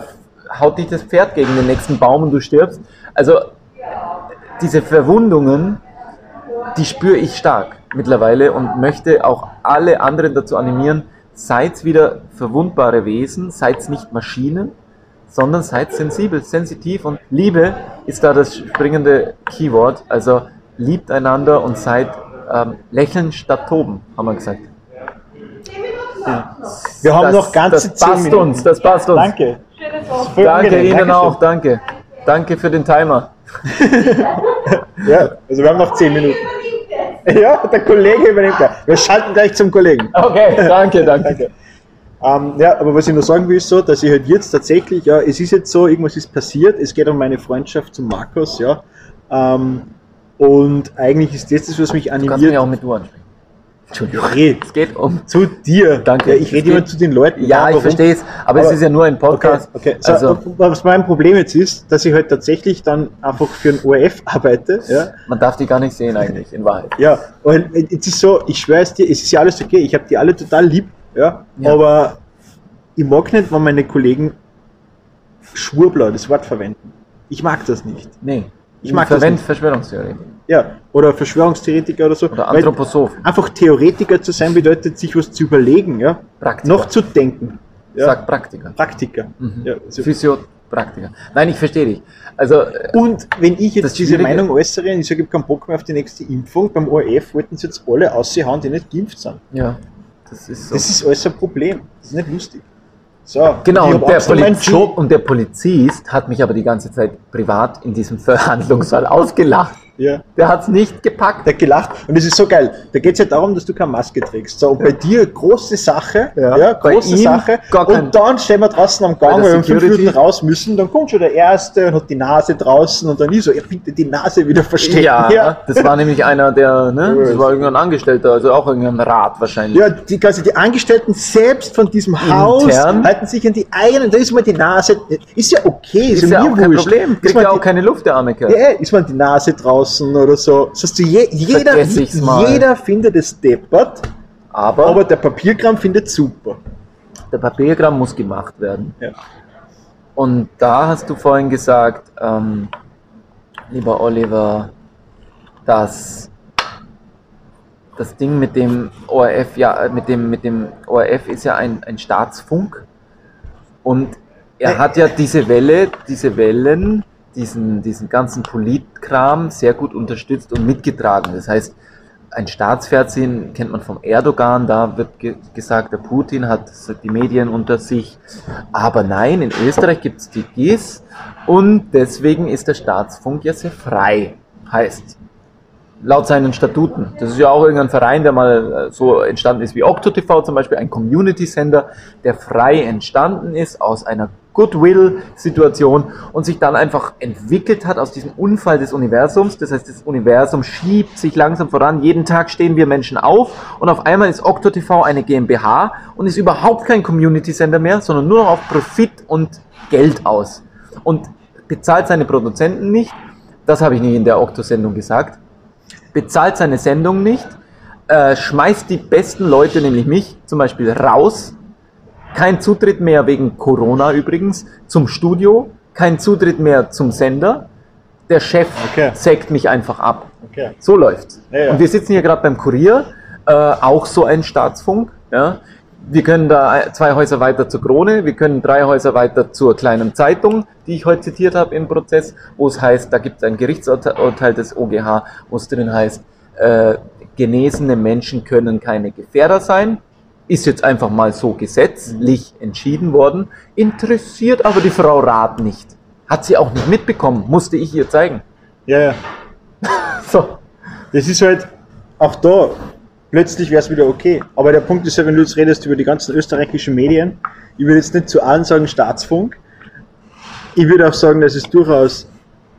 haut dich das Pferd gegen den nächsten Baum und du stirbst. Also diese Verwundungen, die spüre ich stark mittlerweile und möchte auch alle anderen dazu animieren, seid wieder verwundbare Wesen, seid nicht Maschinen, sondern seid sensibel, sensitiv und Liebe ist da das springende Keyword. Also liebt einander und seid ähm, lächeln statt toben, haben wir gesagt. Wir haben das, noch ganze das zehn passt Minuten. uns, das passt uns. Danke. Danke angenehm, Ihnen Dankeschön. auch, danke. Danke für den Timer. Ja, also wir haben noch zehn Minuten. Ja, der Kollege übernimmt gleich. Wir schalten gleich zum Kollegen. Okay, danke, danke. Danke. Ähm, ja, aber was ich noch sagen will, ist so, dass ich halt jetzt tatsächlich, ja, es ist jetzt so, irgendwas ist passiert, es geht um meine Freundschaft zum Markus, ja. Ähm, und eigentlich ist das das, was mich Du kannst mich animiert. auch mit du ansprechen. Entschuldigung. Red Es geht um. zu dir. Danke. Ja, ich rede Es immer zu den Leuten. Ja, ich verstehe es, aber, es Aber- ist ja nur ein Okay, Podcast. okay. So, Also, was mein Problem jetzt ist, dass ich halt tatsächlich dann einfach für ein ORF arbeite, ja. man darf die gar nicht sehen eigentlich, in Wahrheit. Ja, und es ist so, ich schwöre es dir, es ist ja alles okay, ich habe die alle total lieb, ja, Ja. aber ich mag nicht, wenn meine Kollegen Schwurbler das Wort verwenden. Ich mag das nicht. Nee. Ich mag das Verwend nicht. Verschwörungstheorie. Ja, oder Verschwörungstheoretiker oder so. Oder Anthroposophen. einfach Theoretiker zu sein bedeutet, sich was zu überlegen, ja, Praktiker. noch zu denken. Ja, Sag Praktiker. Praktiker. Mhm. Ja, also Physiopraktiker. Nein, ich verstehe dich. Also, äh, Und wenn ich jetzt diese Meinung äußere und ich sage, ich habe keinen Bock mehr auf die nächste Impfung, beim ORF wollten sie jetzt alle aushauen, die nicht geimpft sind. ja, das ist so. Das ist alles ein Problem. Das ist nicht lustig. So, Genau, und der, und der Polizist hat mich aber die ganze Zeit privat in diesem Verhandlungssaal ausgelacht. Ja, Der hat es nicht gepackt. der hat gelacht. Und es ist so geil. Da geht es ja darum, dass du keine Maske trägst. So, und bei dir große Sache, Ja. ja, Bei große ihm Sache. kein- Und dann stehen wir draußen am Gang, weil wir fünf Minuten raus müssen. Dann kommt schon der Erste und hat die Nase draußen und dann ist so, ja, bitte die Nase wieder verstecken. Ja, das war nämlich einer der, ne, das Ja. war irgendein Angestellter, also auch irgendein Rat wahrscheinlich. Ja, die, quasi die Angestellten selbst von diesem Haus Intern? halten sich an die eigenen, da ist mal die Nase, ist ja okay, ist ja mir auch kein wurscht. Problem. Ist Kriegt ja auch keine Luft, der arme Kerl. Ja, ist mal die Nase draußen oder so. Das heißt, je, jeder, jeder findet es deppert, Aber, aber der Papierkram findet super. der Papierkram muss gemacht werden. Ja. Und da hast du vorhin gesagt, ähm, lieber Oliver, dass das Ding mit dem ORF, ja, mit dem, mit dem ORF ist ja ein, ein Staatsfunk. Und er hat ja diese Welle, diese Wellen, diesen, diesen ganzen Politkram sehr gut unterstützt und mitgetragen. Das heißt, ein Staatsfernsehen kennt man vom Erdogan, da wird ge gesagt, der Putin hat die Medien unter sich. Aber nein, in Österreich gibt es die GIS und deswegen ist der Staatsfunk ja sehr frei. Heißt, laut seinen Statuten. Das ist ja auch irgendein Verein, der mal äh, so entstanden ist wie OctoTV zum Beispiel, ein Community-Sender, der frei entstanden ist aus einer Goodwill-Situation und sich dann einfach entwickelt hat aus diesem Unfall des Universums. Das heißt, das Universum schiebt sich langsam voran. Jeden Tag stehen wir Menschen auf und auf einmal ist OctoTV eine GmbH und ist überhaupt kein Community-Sender mehr, sondern nur noch auf Profit und Geld aus. Und bezahlt seine Produzenten nicht. Das habe ich nicht in der Octo-Sendung gesagt bezahlt seine Sendung nicht, äh, schmeißt die besten Leute, nämlich mich zum Beispiel, raus. Kein Zutritt mehr wegen Corona übrigens zum Studio, kein Zutritt mehr zum Sender. Der Chef Okay. sägt mich einfach ab. Okay. So läuft's. Ja, ja. Und wir sitzen hier gerade beim Kurier, äh, auch so ein Staatsfunk. Ja. Wir können da zwei Häuser weiter zur Krone, wir können drei Häuser weiter zur kleinen Zeitung, die ich heute zitiert habe im Prozess, wo es heißt, da gibt es ein Gerichtsurteil des OGH, wo es drin heißt, äh, genesene Menschen können keine Gefährder sein. Ist jetzt einfach mal so gesetzlich entschieden worden, interessiert aber die Frau Rath nicht. Hat sie auch nicht mitbekommen, musste ich ihr zeigen. Ja, ja. So. Das ist halt auch da. Plötzlich wäre es wieder okay. Aber der Punkt ist ja, wenn du jetzt redest über die ganzen österreichischen Medien, ich würde jetzt nicht zu allen sagen Staatsfunk. Ich würde auch sagen, dass es durchaus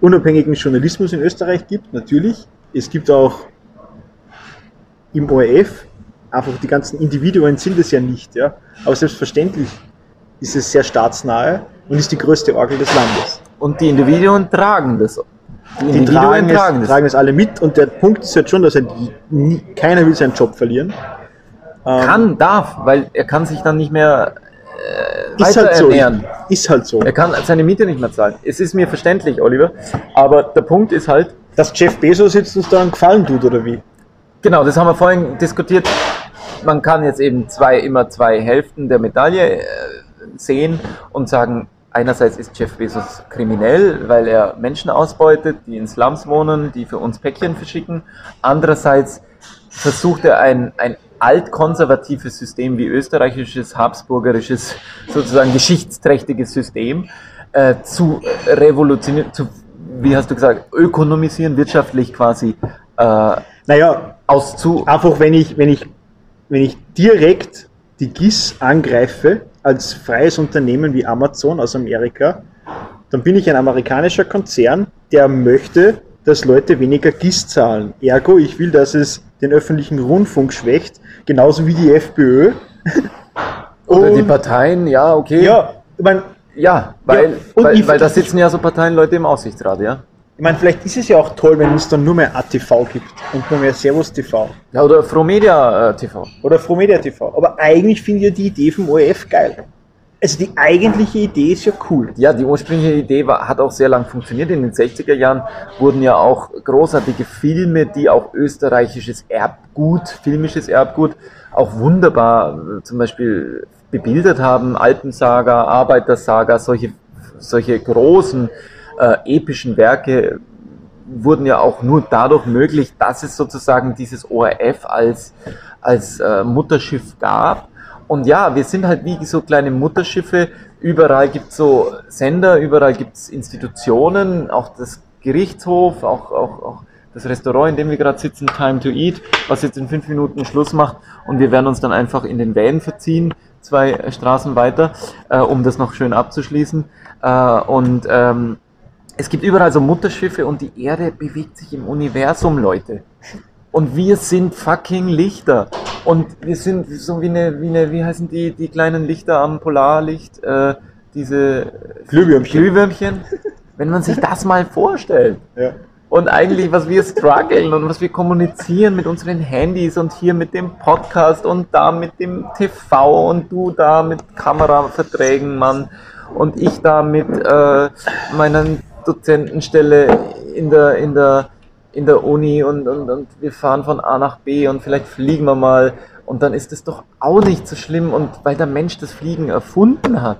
unabhängigen Journalismus in Österreich gibt, natürlich. Es gibt auch im ORF, einfach die ganzen Individuen sind es ja nicht, ja. Aber selbstverständlich ist es sehr staatsnahe und ist die größte Orgel des Landes. Und die Individuen tragen das. Die Die Individuen tragen es, tragen das. tragen es alle mit und der Punkt ist halt schon, dass halt nie, keiner will seinen Job verlieren. Ähm, Kann, darf, weil er kann sich dann nicht mehr äh, ist weiter halt so. ernähren. Ist halt so. Er kann seine Miete nicht mehr zahlen. Es ist mir verständlich, Oliver. Aber der Punkt ist halt, Dass Jeff Bezos jetzt uns da einen Gefallen tut, oder wie? genau, das haben wir vorhin diskutiert. Man kann jetzt eben zwei, immer zwei Hälften der Medaille äh, sehen und sagen, einerseits ist Jeff Bezos kriminell, weil er Menschen ausbeutet, die in Slums wohnen, die für uns Päckchen verschicken. Andererseits versucht er ein, ein altkonservatives System wie österreichisches, habsburgerisches, sozusagen geschichtsträchtiges System äh, zu revolutionieren, zu, wie hast du gesagt, ökonomisieren, wirtschaftlich quasi äh, Naja, auszu... einfach wenn ich, wenn ich, wenn ich direkt die GIS angreife als freies Unternehmen wie Amazon aus Amerika, dann bin ich ein amerikanischer Konzern, der möchte, dass Leute weniger GIS zahlen. Ergo, ich will, dass es den öffentlichen Rundfunk schwächt, genauso wie die FPÖ. Oder die Parteien, ja, okay. ja, ich meine, Ja, weil, Ja, weil, weil da sitzen ja so Parteienleute im Aussichtsrat, ja. Ich mein, vielleicht ist es ja auch toll, wenn es dann nur mehr ATV gibt und nur mehr Servus TV Ja, oder Fromedia äh, TV. oder Fromedia TV. Aber eigentlich finde ich ja die Idee vom ORF geil. Also die eigentliche Idee ist ja cool. Ja, die ursprüngliche Idee war, hat auch sehr lang funktioniert. In den 60er Jahren wurden ja auch großartige Filme, die auch österreichisches Erbgut, filmisches Erbgut, auch wunderbar äh, zum Beispiel bebildert haben. Alpensaga, Arbeitersaga, solche, solche großen äh, epischen Werke wurden ja auch nur dadurch möglich, dass es sozusagen dieses ORF als, als äh, Mutterschiff gab. Und ja, wir sind halt wie so kleine Mutterschiffe. Überall gibt es so Sender, überall gibt es Institutionen, auch das Gerichtshof, auch, auch, auch das Restaurant, in dem wir gerade sitzen, Time to Eat, was jetzt in fünf Minuten Schluss macht. Und wir werden uns dann einfach in den Van verziehen, zwei Straßen weiter, äh, um das noch schön abzuschließen. Äh, und ähm, es gibt überall so Mutterschiffe und die Erde bewegt sich im Universum, Leute. Und wir sind fucking Lichter. Und wir sind so wie eine, wie eine, wie heißen die, die kleinen Lichter am Polarlicht, äh, diese Glühwürmchen. Glühwürmchen. Wenn man sich das mal vorstellt. Ja. Und eigentlich, was wir strugglen und was wir kommunizieren mit unseren Handys und hier mit dem Podcast und da mit dem TV und du da mit Kameraverträgen, Mann. Und ich da mit äh, meiner Dozentenstelle in der, in der, in der Uni und, und, und wir fahren von A nach B und vielleicht fliegen wir mal. Und dann ist es doch auch nicht so schlimm und weil der Mensch das Fliegen erfunden hat.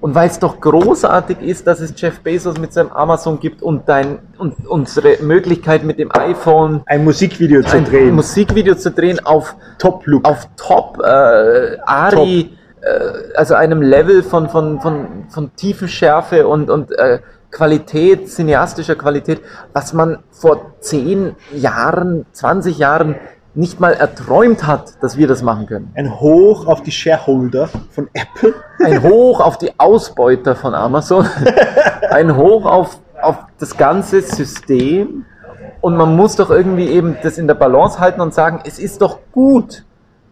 Und weil es doch großartig ist, dass es Jeff Bezos mit seinem Amazon gibt und, dein, und unsere Möglichkeit mit dem iPhone Ein Musikvideo zu ein drehen. Musikvideo zu drehen auf, Top Look. auf Top äh, Ari, Äh, also einem Level von, von, von, von Tiefenschärfe und, und äh, Qualität, cineastischer Qualität, was man vor 10 Jahren, 20 Jahren nicht mal erträumt hat, dass wir das machen können. Ein Hoch auf die Shareholder von Apple. Ein Hoch auf die Ausbeuter von Amazon, ein Hoch auf, auf das ganze System. Und man muss doch irgendwie eben das in der Balance halten und sagen, es ist doch gut,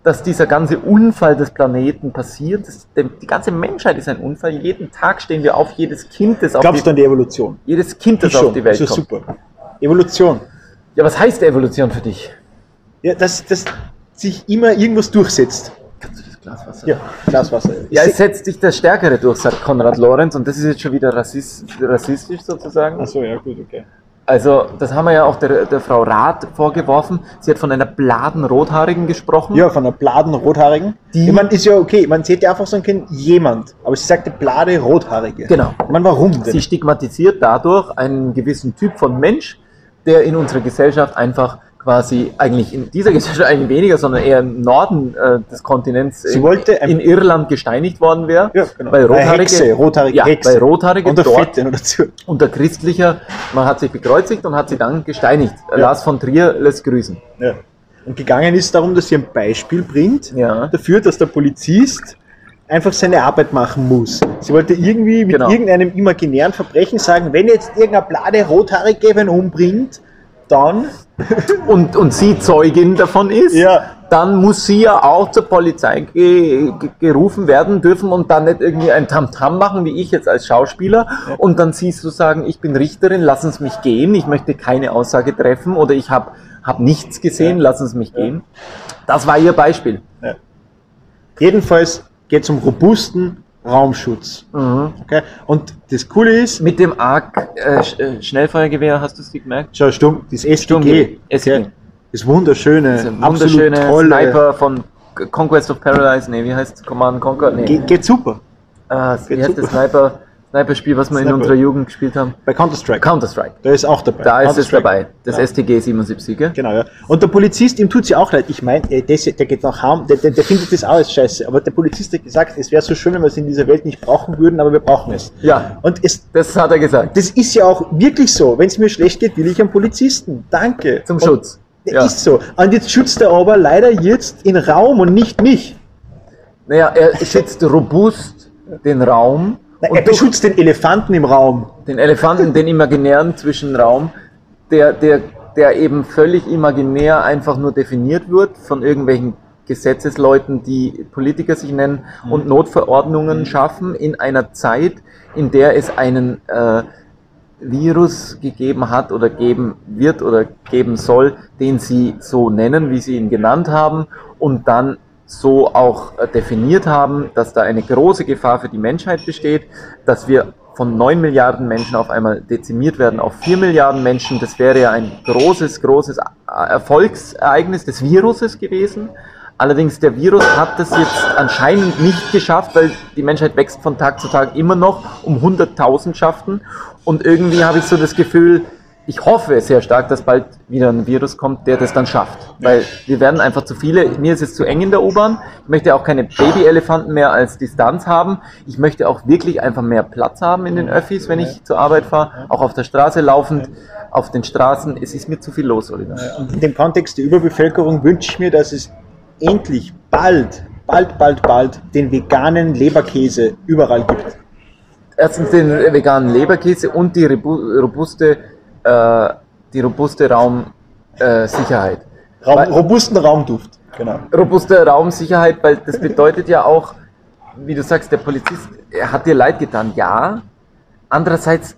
dass dieser ganze Unfall des Planeten passiert. Das, die ganze Menschheit ist ein Unfall. Jeden Tag stehen wir auf, jedes Kind, das auf Glaubst du die, an die Evolution? jedes kind, das Ich auf schon. die Welt das ist kommt. super. Evolution. Ja, was heißt Evolution für dich? Ja, dass, dass sich immer irgendwas durchsetzt. Kannst du das Glas Wasser? Ja, Glaswasser. Ja, es setzt sich der Stärkere durch, sagt Konrad Lorenz, und das ist jetzt schon wieder rassist, rassistisch sozusagen. Achso, ja, gut, okay. Also, das haben wir ja auch der, der Frau Rath vorgeworfen. Sie hat von einer bladen Rothaarigen gesprochen. Ja, von einer bladen Rothaarigen. Die- Ich meine, ist ja okay. Man hätte einfach sagen können, jemand. Aber sie sagte blade Rothaarige. Genau. Ich meine, warum denn? Sie stigmatisiert dadurch einen gewissen Typ von Mensch, der in unserer Gesellschaft einfach quasi, eigentlich in dieser Gesellschaft eigentlich weniger, sondern eher im Norden äh, des Kontinents Sie in, in Irland gesteinigt worden wäre. ja, genau. Weil Rothaarige, Hexe, rothaarige ja, Hexe. weil Rothaarige Und der dort unter christlicher, man hat sich bekreuzigt und hat sie dann gesteinigt. Ja. Lars von Trier lässt grüßen. Ja. Und gegangen ist darum, dass sie ein Beispiel bringt Ja. dafür, dass der Polizist einfach seine Arbeit machen muss. Sie wollte irgendwie mit Genau. irgendeinem imaginären Verbrechen sagen, wenn jetzt irgendein blade Rothaarige wen umbringt, dann und, und sie Zeugin davon ist, Ja. dann muss sie ja auch zur Polizei ge ge gerufen werden dürfen und dann nicht irgendwie ein Tamtam machen, wie ich jetzt als Schauspieler. Und dann siehst du sagen, ich bin Richterin, lassen Sie mich gehen, ich möchte keine Aussage treffen oder ich habe hab nichts gesehen, Ja. lassen Sie mich gehen. Das war ihr Beispiel. jedenfalls geht es um robusten Raumschutz. Mhm. Okay? Und das Coole ist, Mit dem ARC äh, Sch- äh, Schnellfeuergewehr, hast du es gemerkt? schau stumm, das SDG, Sturmgewehr, SDG. okay? das wunderschöne, absolut wunderschöne tolle, Sniper von Conquest of Paradise, nee, wie heißt Command and Conquer? Nee. Ge geht super. Ah, wie heißt der. Sniper? Sniper-Spiel, was wir in Sniper. unserer Jugend gespielt haben. Bei Counter-Strike. Counter-Strike. Da ist auch dabei. Da ist es dabei. Das Ja. STG 77, gell? Genau, ja. Und der Polizist, ihm tut's ja auch leid. Ich meine, der, der geht nach Hause, der, der, der findet das als scheiße. Aber der Polizist hat gesagt, es wäre so schön, wenn wir es in dieser Welt nicht brauchen würden, aber wir brauchen es. Ja. Und es, Das hat er gesagt. das ist ja auch wirklich so. Wenn es mir schlecht geht, will ich einen Polizisten. Danke. Zum Und Schutz. Der Ja. Ist so. Und jetzt schützt er aber leider jetzt in Raum und nicht mich. Naja, er schützt robust den Raum Na, er beschützt den Elefanten im Raum. den Elefanten, den imaginären Zwischenraum, der, der, der eben völlig imaginär einfach nur definiert wird von irgendwelchen Gesetzesleuten, die Politiker sich nennen und Notverordnungen schaffen in einer Zeit, in der es einen äh, Virus gegeben hat oder geben wird oder geben soll, den sie so nennen, wie sie ihn genannt haben und dann so auch äh, definiert haben, dass da eine große Gefahr für die Menschheit besteht, dass wir von 9 Milliarden Menschen auf einmal dezimiert werden auf 4 Milliarden Menschen. Das wäre ja ein großes, großes äh, Erfolgsereignis des Viruses gewesen. Allerdings der Virus hat das jetzt anscheinend nicht geschafft, weil die Menschheit wächst von Tag zu Tag immer noch um Hunderttausendschaften. Und irgendwie habe ich so das Gefühl, ich hoffe sehr stark, dass bald wieder ein Virus kommt, der das dann schafft. Weil wir werden einfach zu viele, mir ist es zu eng in der U-Bahn. Ich möchte auch keine Babyelefanten mehr als Distanz haben. Ich möchte auch wirklich einfach mehr Platz haben in den Öffis, wenn ich zur Arbeit fahre. Auch auf der Straße laufend, auf den Straßen. Es ist mir zu viel los, Oliver. Und in dem Kontext der Überbevölkerung wünsche ich mir, dass es endlich bald, bald, bald, bald den veganen Leberkäse überall gibt. Erstens den veganen Leberkäse und die robuste, äh, die robuste Raumsicherheit. Äh. Raum, Weil- robusten Raumduft. Genau. robuste Raumsicherheit, weil das bedeutet ja auch, wie du sagst, der Polizist, er hat dir leid getan, ja. Andererseits,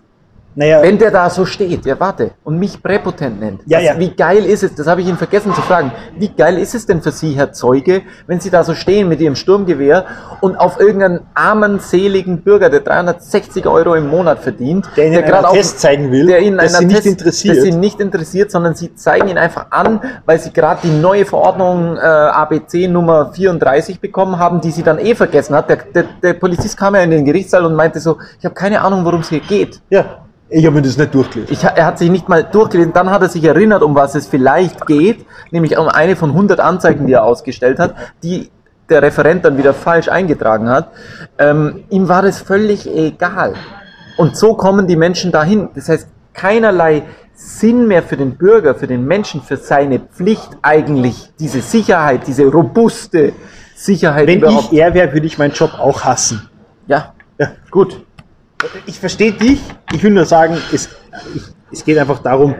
Naja, wenn der da so steht, ja warte, und mich präpotent nennt, Ja, das, ja. wie geil ist es, das habe ich ihn vergessen zu fragen, wie geil ist es denn für Sie, Herr Zeuge, wenn Sie da so stehen mit Ihrem Sturmgewehr und auf irgendeinen armen, seligen Bürger, der 360 Euro im Monat verdient, der Ihnen gerade einen auf- Test zeigen will, der Ihnen dass sie nicht Test, interessiert. Das Sie nicht interessiert, sondern Sie zeigen ihn einfach an, weil Sie gerade die neue Verordnung äh, ABC Nummer 34 bekommen haben, die Sie dann eh vergessen hat. Der, der, der Polizist kam ja in den Gerichtssaal und meinte so, ich habe keine Ahnung, worum es hier geht. ja, ich habe mir das nicht durchgelesen. Ich, er hat sich nicht mal durchgelesen, dann hat er sich erinnert, um was es vielleicht geht, nämlich um eine von 100 Anzeigen, die er ausgestellt hat, die der Referent dann wieder falsch eingetragen hat. Ähm, ihm war das völlig egal. Und so kommen die Menschen dahin. Das heißt, keinerlei Sinn mehr für den Bürger, für den Menschen, für seine Pflicht eigentlich, diese Sicherheit, diese robuste Sicherheit Wenn überhaupt. ich er wäre, würde ich meinen Job auch hassen. ja, Ja. gut. Ich verstehe dich. Ich will nur sagen, es, ich, es geht einfach darum,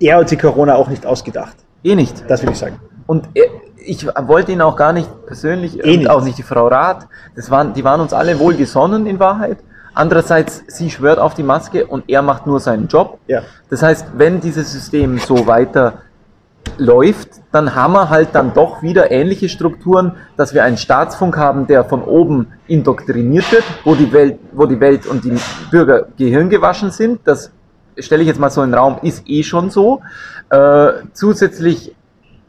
er hat sich Corona auch nicht ausgedacht. Eh nicht. Das will ich sagen. Und er, ich wollte ihn auch gar nicht persönlich, Eh und nicht. auch nicht die Frau Rath. Das waren, die waren uns alle wohlgesonnen in Wahrheit. Andererseits, sie schwört auf die Maske und er macht nur seinen Job. Ja. Das heißt, wenn dieses System so weiter läuft, dann haben wir halt dann doch wieder ähnliche Strukturen, dass wir einen Staatsfunk haben, der von oben indoktriniert wird, wo die Welt, wo die Welt und die Bürger gehirngewaschen sind. Das stelle ich jetzt mal so in den Raum, ist eh schon so. Äh, zusätzlich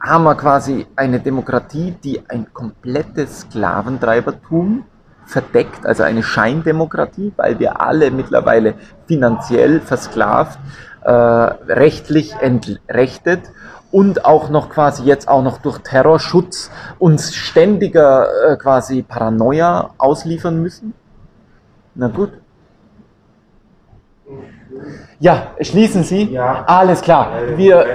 haben wir quasi eine Demokratie, die ein komplettes Sklaventreibertum verdeckt, also eine Scheindemokratie, weil wir alle mittlerweile finanziell versklavt, äh, rechtlich entrechtet und auch noch quasi jetzt auch noch durch Terrorschutz uns ständiger äh, quasi Paranoia ausliefern müssen. Na gut. Ja, schließen Sie. Ja. Alles klar. Wir,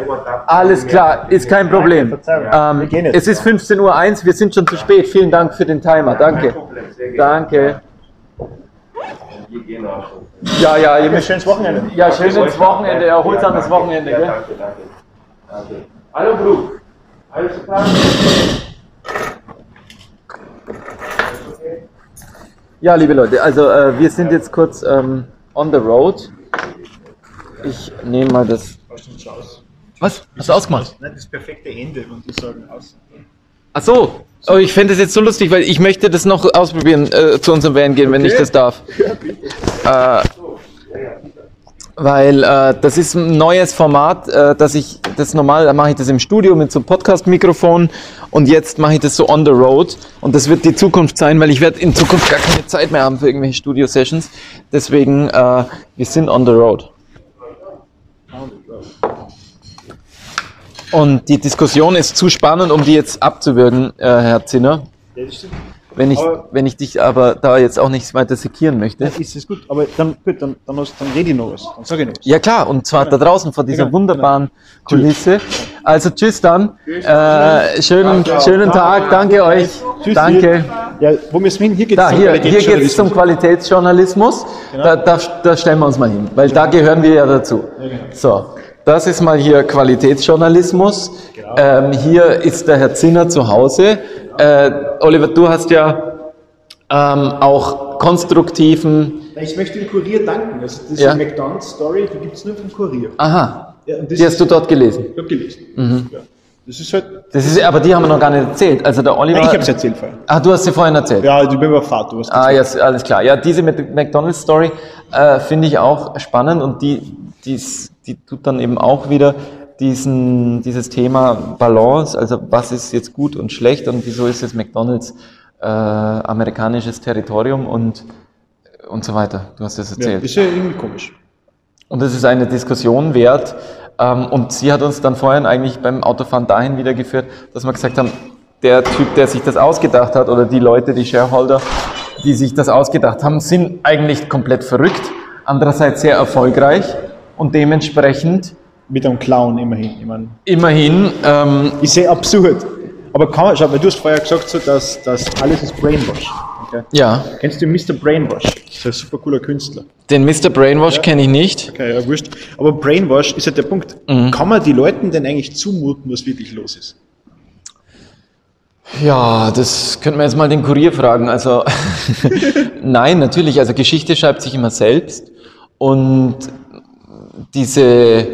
alles klar, ist kein Problem. Ähm, es ist 15.01 Uhr, wir sind schon zu spät. Vielen Dank für den Timer. Danke. Danke. Ja, ja, ihr müsst, schönes Wochenende. ja schönes Wochenende, erholsames. Wochenende. Gell? danke, danke. Hallo, Bru. Alles klar? Ja, liebe Leute, also äh, wir sind jetzt kurz ähm, on the road. Ich nehme mal das. Was? Hast du ausgemacht? Nein, das perfekte Ende und die sagen aus. Ach so. Oh, ich fände das jetzt so lustig, weil ich möchte das noch ausprobieren, äh, zu unserem Van gehen, wenn ich das darf. Äh, weil äh, das ist ein neues Format, äh, dass ich das normal, da mache ich das im Studio mit so einem Podcast-Mikrofon und jetzt mache ich das so on the road und das wird die Zukunft sein, weil ich werde in Zukunft gar keine Zeit mehr haben für irgendwelche Studio-Sessions. Deswegen, äh, wir sind on the road. Und die Diskussion ist zu spannend, um die jetzt abzuwürgen, äh, Herr Zinner. Ja, das stimmt. Wenn ich, Aber- wenn ich dich aber da jetzt auch nicht weiter sekieren möchte. Ja, ist es gut, aber dann, gut, dann, dann, hast, dann rede ich noch was. Dann sage ich noch was. Ja klar, und zwar da draußen vor dieser Genau, wunderbaren Kulisse. Also tschüss dann. Äh, schönen, schönen Tag, danke euch. Tschüss, Danke. Ja, wo müssen wir hin? Hier geht's Da, zum hier, hier geht es Qualitätsjournalismus. zum Qualitätsjournalismus. Da, da, da stellen wir uns mal hin, weil da gehören wir ja dazu. So, das ist mal hier Qualitätsjournalismus. Ähm, hier ist der Herr Zinner zu Hause. Äh, Oliver, du hast ja ähm, auch konstruktiven. Ich möchte dem Kurier danken. Also diese Ja. McDonalds-Story, die gibt es nur vom Kurier. Aha, Ja, die hast du dort gelesen. Ich habe gelesen. Mhm. Ja. Das ist halt. Das ist, aber die haben wir noch gar nicht erzählt. Also der Oliver. Nein, ich habe es erzählt vorher. Ah, du hast sie vorhin erzählt. Ja, ich bin Fahrt, du hast Ah, ja, alles klar. Ja, diese mit McDonald's Story äh, finde ich auch spannend und die, die, die tut dann eben auch wieder diesen, dieses Thema Balance, also was ist jetzt gut und schlecht und wieso ist jetzt McDonald's äh, amerikanisches Territorium und, und so weiter. Du hast das ja, erzählt. ist ja irgendwie komisch. Und das ist eine Diskussion wert. Ähm, und sie hat uns dann vorhin eigentlich beim Autofahren dahin wieder geführt, dass wir gesagt haben, der Typ, der sich das ausgedacht hat, oder die Leute, die Shareholder, die sich das ausgedacht haben, sind eigentlich komplett verrückt. Andererseits sehr erfolgreich und dementsprechend Mit einem Clown immerhin. Ich meine, immerhin, ähm, ist sehr absurd. Aber kann man, schau, weil du hast vorher gesagt, so, dass, dass alles ist Brainwash. Okay. ja, Kennst du Mr. Brainwash? Das ist ein super cooler Künstler. den Mr. Brainwash kenne ich nicht. Okay, ja, wurscht. Aber Brainwash ist ja der Punkt. Kann man die Leuten denn eigentlich zumuten, was wirklich los ist? Ja, das könnten wir jetzt mal den Kurier fragen. Also nein, natürlich. Also Geschichte schreibt sich immer selbst und diese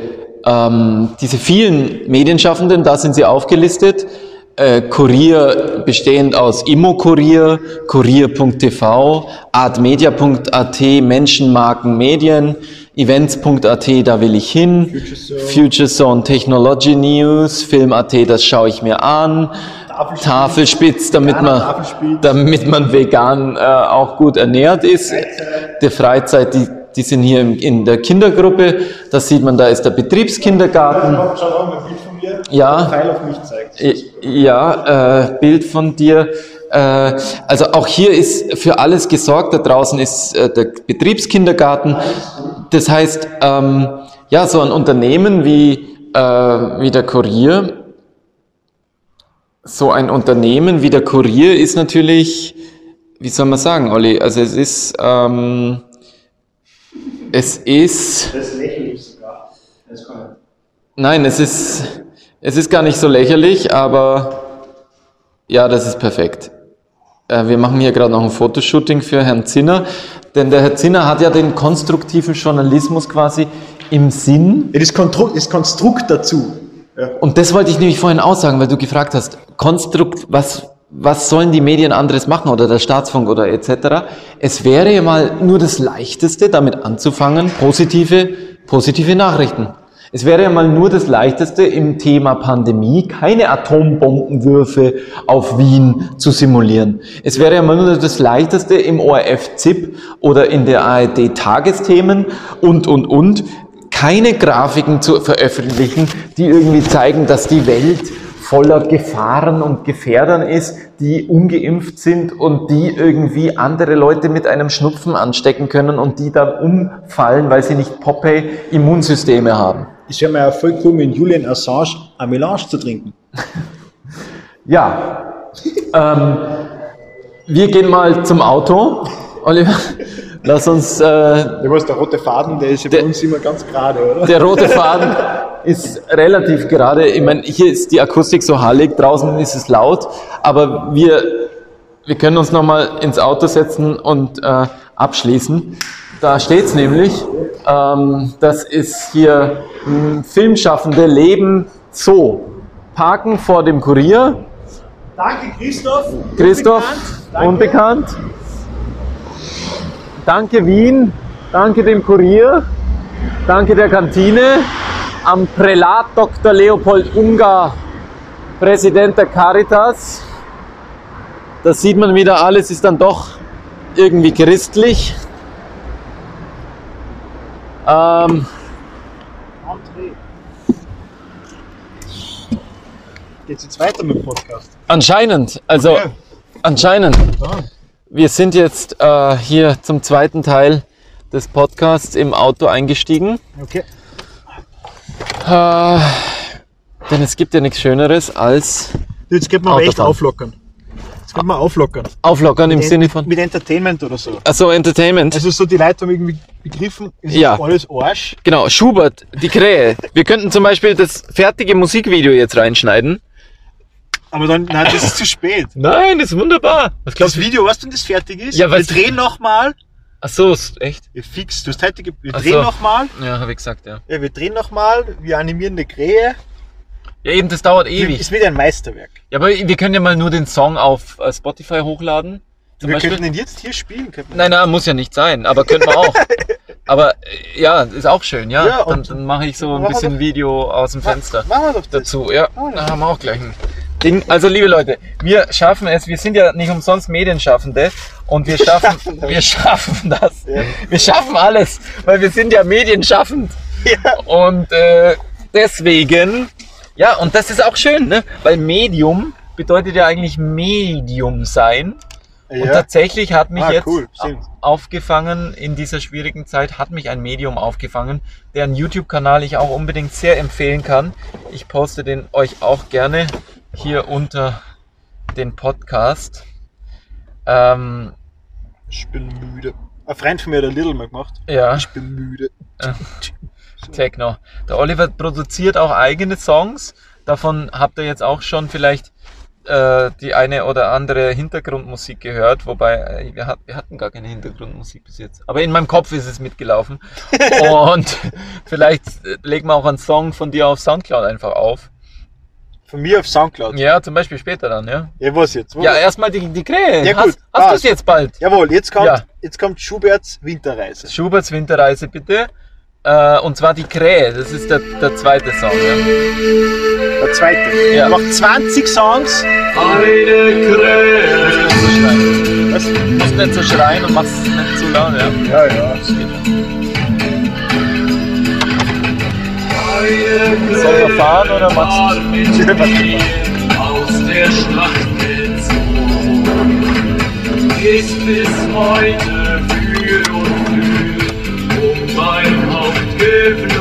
ähm, diese vielen Medienschaffenden, da sind sie aufgelistet. Äh, Kurier bestehend aus Immo-Kurier, Kurier.tv, Artmedia.at, Menschenmarken Medien, Events.at, da will ich hin, Future Zone Technology News, Film.at, das schaue ich mir an, Tafelspitz, damit man, Tafelspitz. damit man vegan äh, auch gut ernährt ist. Der Freizeit, die, die sind hier in, der Kindergruppe, das sieht man, da ist der Betriebskindergarten. Schau auch mal ein Bild von mir, Ja. Pfeil auf mich zeigt. Äh, Ja, äh, Bild von dir. Äh, also auch hier ist für alles gesorgt. Da draußen ist äh, der Betriebskindergarten. Das heißt, ähm, ja, so ein Unternehmen wie, äh, wie der Kurier, so ein Unternehmen wie der Kurier ist natürlich, wie soll man sagen, Olli? Also es ist, ähm, es ist, Das ist lächerlich sogar. Das. Nein, es ist, es ist gar nicht so lächerlich, aber ja, das ist perfekt. Äh, Wir machen hier gerade noch ein Fotoshooting für Herrn Zinner, denn der Herr Zinner hat ja den konstruktiven Journalismus quasi im Sinn. Ja, das, Konstru das Konstrukt dazu. Ja. Und das wollte ich nämlich vorhin aussagen, weil du gefragt hast, Konstrukt, was, was sollen die Medien anderes machen oder der Staatsfunk oder etc. Es wäre ja mal nur das Leichteste, damit anzufangen, positive, positive Nachrichten. Es wäre ja mal nur das Leichteste im Thema Pandemie, keine Atombombenwürfe auf Wien zu simulieren. Es wäre ja mal nur das Leichteste im ORF-ZIP oder in der ARD-Tagesthemen und, und, und, keine Grafiken zu veröffentlichen, die irgendwie zeigen, dass die Welt voller Gefahren und Gefährdern ist, die ungeimpft sind und die irgendwie andere Leute mit einem Schnupfen anstecken können und die dann umfallen, weil sie nicht Popeye-Immunsysteme haben. Es wäre mal ja voll cool, mit Julian Assange eine Melange zu trinken. Ja, ähm, wir gehen mal zum Auto. Oliver, lass uns, äh, Der, was, der rote Faden, der ist ja Der- bei uns immer ganz gerade, oder? der rote Faden ist relativ gerade. Ich meine, hier ist die Akustik so hallig, draußen ist es laut, aber wir, wir können uns nochmal ins Auto setzen und äh, abschließen. Da steht's nämlich, ähm, das ist hier m, Filmschaffende leben so. Parken vor dem Kurier, Danke, Christoph. Christoph, unbekannt. Danke Wien, danke dem Kurier. Danke der Kantine. Am Prälat Dr. Leopold Ungar, Präsident der Caritas. Da sieht man wieder, alles ist dann doch irgendwie christlich. Ähm, Geht's jetzt weiter mit dem Podcast? anscheinend, also Okay. anscheinend. Wir sind jetzt äh, hier zum zweiten Teil des Podcasts im Auto eingestiegen. Okay. Äh, denn es gibt ja nichts Schöneres als Jetzt geht man aber echt Autofahren. auflockern. Jetzt geht man auflockern. auflockern im Mit- Sinne von. Mit Entertainment oder so. Also Entertainment. Also so die Leute haben irgendwie begriffen, es Ja. ist alles Arsch. Genau, Schubert, die Krähe. Wir könnten zum Beispiel das fertige Musikvideo jetzt reinschneiden. Aber dann, nein, das ist zu spät. Nein, das ist wunderbar. Was Das Video, was wenn das fertig ist? Ja, wir was- drehen nochmal. Ach so, ist echt? Ja, fix, du hast heute, ge- wir Ach drehen so. nochmal. Ja, habe ich gesagt, ja. Ja, wir drehen nochmal, wir animieren eine Krähe. Ja, eben, das dauert ewig. Ist wieder ein Meisterwerk. Ja, aber wir können ja mal nur den Song auf äh, Spotify hochladen. Zum wir Beispiel. könnten ihn jetzt hier spielen. Wir. Nein, nein, muss ja nicht sein, aber können wir auch. aber äh, ja, ist auch schön, ja. Ja, dann, und- dann mache ich so ein wir bisschen doch- Video aus dem Fenster Machen wir doch das. dazu. Ja, ja. da haben wir auch gleich ein Ding. Also liebe Leute, wir schaffen es. Wir sind ja nicht umsonst Medienschaffende und wir schaffen, wir schaffen das. Ja. Wir schaffen alles, weil wir sind ja medienschaffend. Ja. Und äh, deswegen, ja, und das ist auch schön, ne? Weil Medium bedeutet ja eigentlich Medium sein. Und Ja. tatsächlich hat mich Ah, jetzt cool, aufgefangen, in dieser schwierigen Zeit hat mich ein Medium aufgefangen, deren YouTube-Kanal ich auch unbedingt sehr empfehlen kann. Ich poste den euch auch gerne hier unter den Podcast. Ähm, Ich bin müde. Ein Freund von mir hat ein Little mal gemacht. ja, Ich bin müde. Techno. Der Oliver produziert auch eigene Songs. Davon habt ihr jetzt auch schon vielleicht äh, die eine oder andere Hintergrundmusik gehört, wobei äh, wir, hat, wir hatten gar keine Hintergrundmusik bis jetzt. Aber in meinem Kopf ist es mitgelaufen. Und vielleicht äh, legen wir auch einen Song von dir auf Soundcloud einfach auf. Von mir auf Soundcloud. Ja, zum Beispiel später dann, ja. Ja, was jetzt? Wo- Ja, erstmal die, die Krähe. Ja, gut, hast hast du es jetzt bald? Jawohl, jetzt kommt, Ja. jetzt kommt Schuberts Winterreise. Schuberts Winterreise bitte. Äh, und zwar die Krähe. Das ist der, der zweite Song. Ja. Der zweite. Ja. Er macht 20 Songs. Eine Krähe. Nicht so schreien. Du musst nicht so schreien und machst es nicht zu laut, ja. Ja, ja. Soll er fahren oder machst du? mit mir aus der Schlacht gezogen? Ist bis heute für und für um mein Haupt geflogen.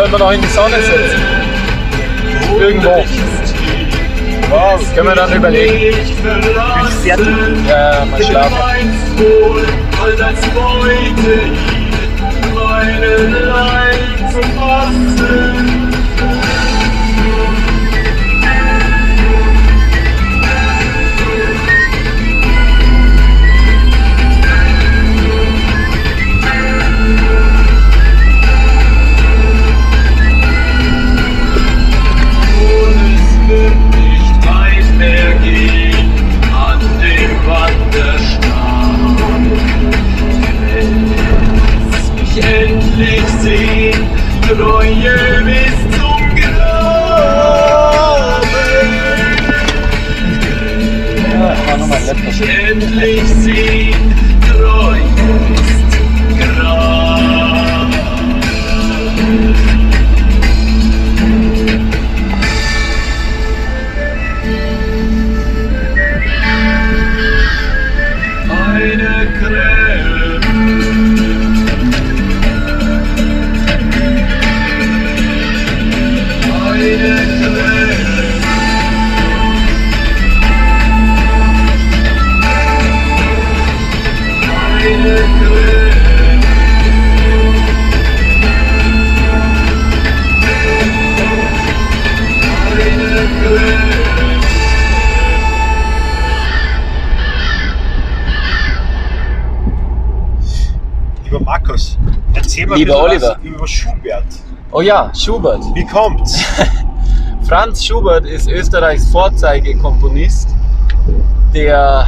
Sollen wir noch in die Sonne setzen? Irgendwo. Wow. Können wir dann überlegen. Ich. Ja, mal schlafen. Treue bis zum Graben. Lass mich endlich sehen, Treue mal Lieber Oliver. über Schubert. Oh ja, Schubert. Wie kommt's? Franz Schubert ist Österreichs Vorzeigekomponist, der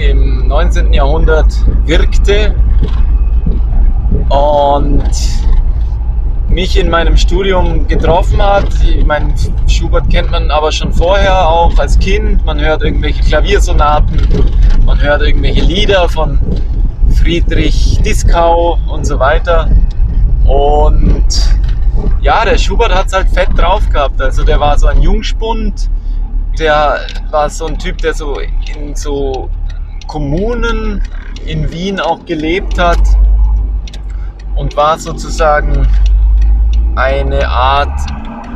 im 19. Jahrhundert wirkte und mich in meinem Studium getroffen hat. Ich meine, Schubert kennt man aber schon vorher auch als Kind. Man hört irgendwelche Klaviersonaten, man hört irgendwelche Lieder von Friedrich Dieskau und so weiter. Und ja, der Schubert hat es halt fett drauf gehabt. Also der war so ein Jungspund, der war so ein Typ, der so in so Kommunen in Wien auch gelebt hat und war sozusagen eine Art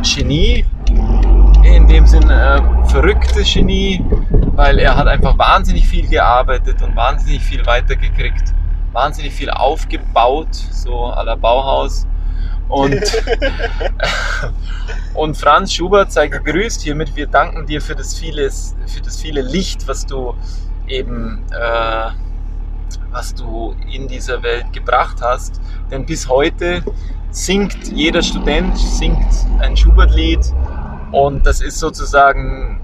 Genie, in dem Sinn äh, verrücktes Genie, weil er hat einfach wahnsinnig viel gearbeitet und wahnsinnig viel weitergekriegt, wahnsinnig viel aufgebaut, so à la Bauhaus. Und, und Franz Schubert sei gegrüßt hiermit. Wir danken dir für das viele, für das viele Licht, was du eben, äh, was du in dieser Welt gebracht hast. Denn bis heute singt jeder Student singt ein Schubert-Lied und das ist sozusagen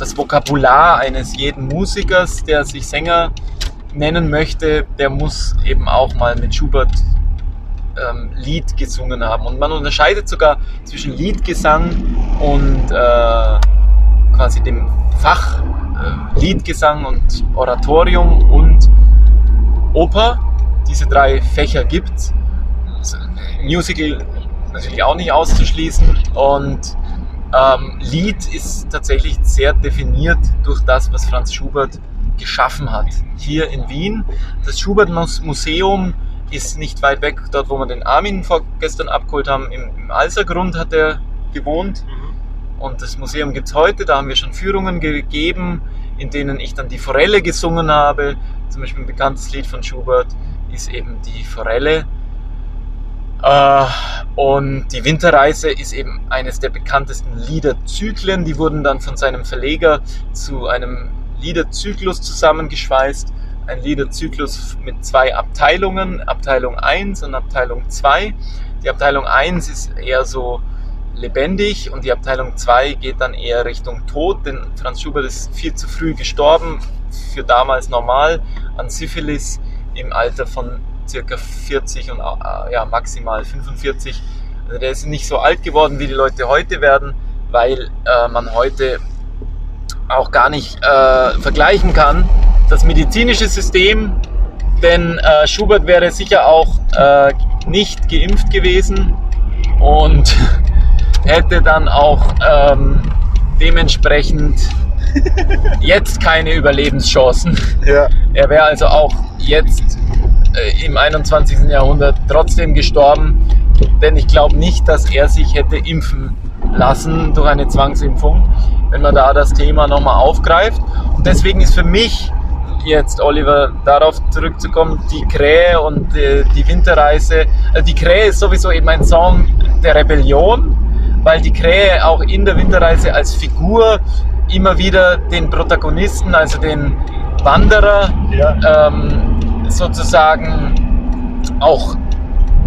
das Vokabular eines jeden Musikers, der sich Sänger nennen möchte, der muss eben auch mal mit Schubert ähm, Lied gesungen haben. Und man unterscheidet sogar zwischen Liedgesang und äh, quasi dem Fach äh, Liedgesang und Oratorium und Oper. Diese drei Fächer gibt es. Musical natürlich auch nicht auszuschließen. Und ähm, Lied ist tatsächlich sehr definiert durch das, was Franz Schubert geschaffen hat. Hier in Wien. Das Schubert-Museum ist nicht weit weg, dort wo wir den Armin vorgestern abgeholt haben. Im, im Alsergrund hat er gewohnt. Und das Museum gibt es heute. Da haben wir schon Führungen gegeben, in denen ich dann die Forelle gesungen habe. Zum Beispiel ein bekanntes Lied von Schubert ist eben die Forelle. Äh, und die Winterreise ist eben eines der bekanntesten Liederzyklen. Die wurden dann von seinem Verleger zu einem Liederzyklus zusammengeschweißt. Ein Liederzyklus mit zwei Abteilungen, Abteilung 1 und Abteilung 2. Die Abteilung 1 ist eher so lebendig und die Abteilung 2 geht dann eher Richtung Tod, denn Franz Schubert ist viel zu früh gestorben, für damals normal, an Syphilis im Alter von circa 40 und äh, ja, maximal 45. Also der ist nicht so alt geworden, wie die Leute heute werden, weil äh, man heute auch gar nicht äh, vergleichen kann. Das medizinische System, denn äh, Schubert wäre sicher auch äh, nicht geimpft gewesen und hätte dann auch ähm, dementsprechend jetzt keine Überlebenschancen. Ja. Er wäre also auch jetzt im 21. Jahrhundert trotzdem gestorben, denn ich glaube nicht, dass er sich hätte impfen lassen durch eine Zwangsimpfung, wenn man da das Thema nochmal aufgreift. Und deswegen ist für mich jetzt, Oliver, darauf zurückzukommen, die Krähe und äh, die Winterreise. Also die Krähe ist sowieso eben ein Song der Rebellion, weil die Krähe auch in der Winterreise als Figur immer wieder den Protagonisten, also den Wanderer, Ja. ähm, sozusagen auch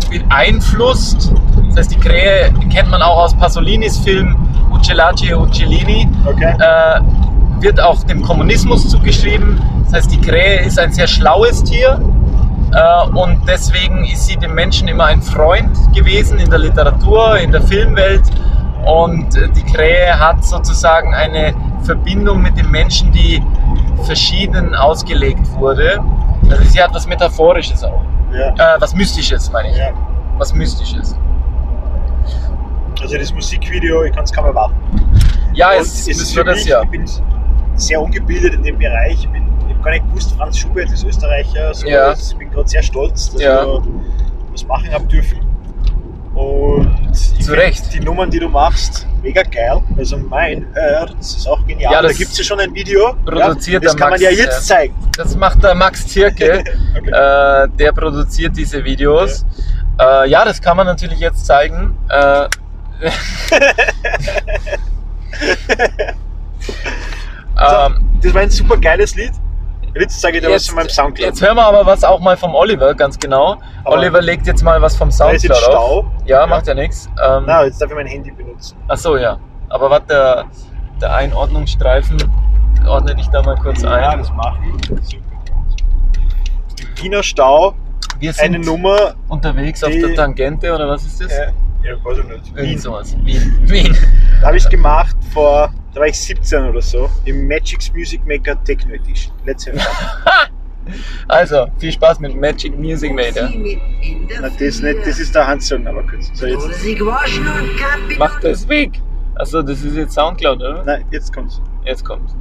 beeinflusst. Das heißt, die Krähe kennt man auch aus Pasolinis Film Uccellacci e Uccellini, Okay. äh, wird auch dem Kommunismus zugeschrieben. Das heißt, die Krähe ist ein sehr schlaues Tier äh, und deswegen ist sie dem Menschen immer ein Freund gewesen in der Literatur, in der Filmwelt. Und äh, die Krähe hat sozusagen eine Verbindung mit dem Menschen, die verschieden ausgelegt wurde. Also sie hat was Metaphorisches auch. Ja. Äh, was Mystisches, meine ich. ja. Was Mystisches. Also das Musikvideo, ich kann es kaum erwarten. Ja, Und es, ist es für das mich, ja. Ich bin sehr ungebildet in dem Bereich. Ich, bin, ich habe gar nicht gewusst, Franz Schubert ist Österreicher. So, Ja. Ich bin gerade sehr stolz, dass Ja. wir was machen haben dürfen. Und Zu Recht. die Nummern, die du machst, mega geil. Also mein Herz ist auch genial. Ja, da das gibt es ja schon ein Video. produziert ja, das kann man Max, ja jetzt ja. zeigen. Das macht der Max Zirke. Okay. äh, der produziert diese Videos. Ja. Äh, ja, das kann man natürlich jetzt zeigen. Äh, Also, das war ein super geiles Lied. Jetzt sage ich dir was von meinem Soundcloud. Jetzt hören wir aber was auch mal vom Oliver, ganz genau. Aber- Oliver legt jetzt mal was vom Da ist Soundcloud jetzt auf. Stau. Ja, macht ja nichts. Ähm, Na, jetzt darf ich mein Handy benutzen. ach so, ja. Aber warte, der, der Einordnungsstreifen ordne dich da mal kurz Ja, ein. das mache ich. Super. Wiener Stau, Wir sind eine Nummer. unterwegs auf der Tangente oder was ist das? Äh, ja, weiß ich nicht. Irgend Wien. sowas. Wien. Wien. Da habe ich gemacht vor, da war ich 17 oder so, im Magic's Music Maker Techno Edition. Let's have fun. Also, viel Spaß mit Magic Music Made. Ja. Na, das nicht, das ist der Handsong, aber kurz. So, jetzt. Mach das weg. Achso, das ist jetzt Soundcloud, oder? Nein, jetzt kommt's. Jetzt kommt's.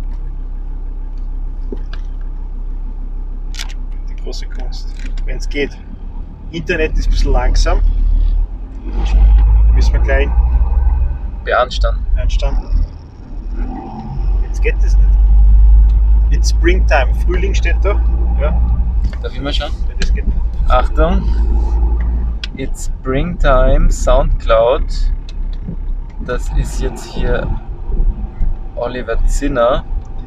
Die große Kunst. Wenn es geht. Internet ist ein bisschen langsam. Müssen wir gleich Beanstanden. einstanden. Geht das nicht. It's Springtime. Frühling steht da. Ja, Darf ich mal schauen? ja, das geht nicht. Achtung. It's Springtime Soundcloud. Das ist jetzt hier Oliver Zinner.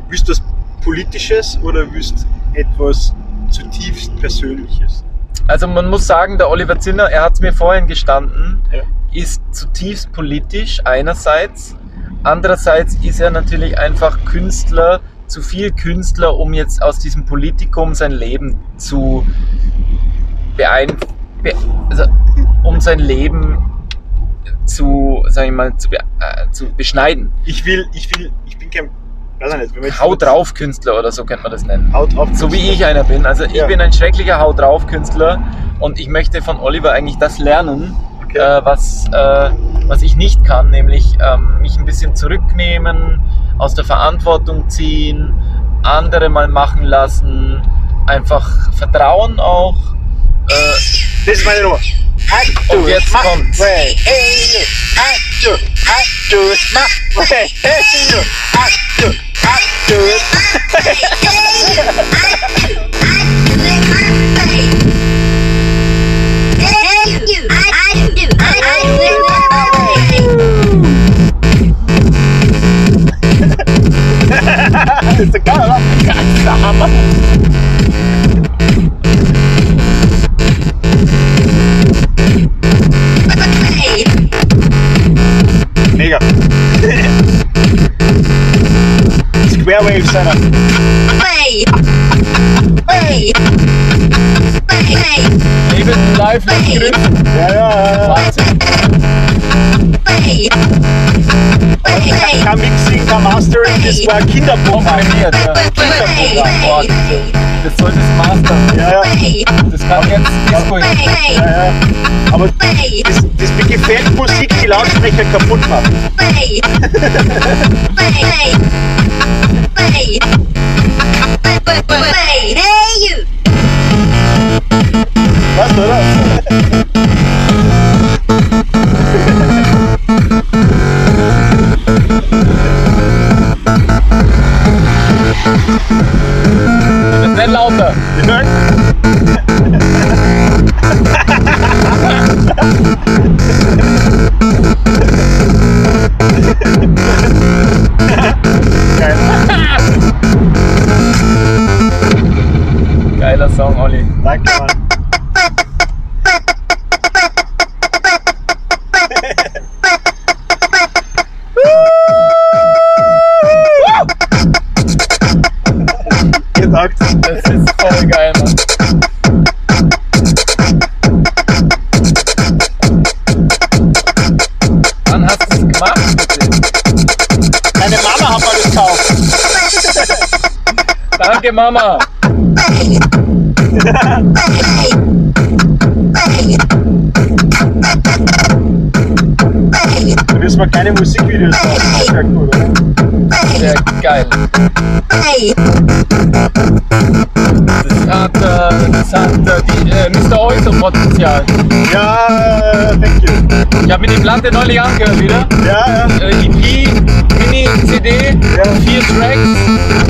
Willst du was Politisches oder willst du etwas zutiefst Persönliches? Also man muss sagen, der Oliver Zinner, er hat es mir vorhin gestanden, Ja. ist zutiefst politisch einerseits. Andererseits ist er natürlich einfach Künstler, zu viel Künstler, um jetzt aus diesem Politikum sein Leben zu beein be also, um sein Leben zu, sag ich mal, zu, be äh, zu beschneiden. Ich will, ich will, ich bin kein, nicht, Haut drauf Künstler oder so könnte man das nennen. Haut drauf. So wie ich einer bin. Also ich Ja. bin ein schrecklicher Haut drauf Künstler und ich möchte von Oliver eigentlich das lernen, Okay. äh, was, äh, was ich nicht kann, nämlich ähm, mich ein bisschen zurücknehmen, aus der Verantwortung ziehen, andere mal machen lassen, einfach vertrauen auch. Äh, Das ist meine Nummer. Und jetzt my kommt's. Das ist egal, oder? Das ist der Hammer. Mega. Square Wave seiner. Eben live nicht grüßen. Ja, ja, ja. Kein Mixing, kein Mastering, das war Kinderprogramm. Ja. Kinderprogramm. Das soll das Master. Ja, ja, Das kann jetzt Disco. ja, ja. Aber das, das gefällt Musik, die Lautsprecher kaputt macht. Weißt du, oder? Das nicht lauter. Ja. Danke, Mama. Da müssen wir keine Musikvideos machen. Oder? Sehr geil. Das hat, äh, das hat äh, die, äh, Mr. Oizo Potenzial. Ja, thank you. Ich habe mir die Platte neulich angehört wieder. Ja, ja. Äh, EP, Ja. vier Tracks.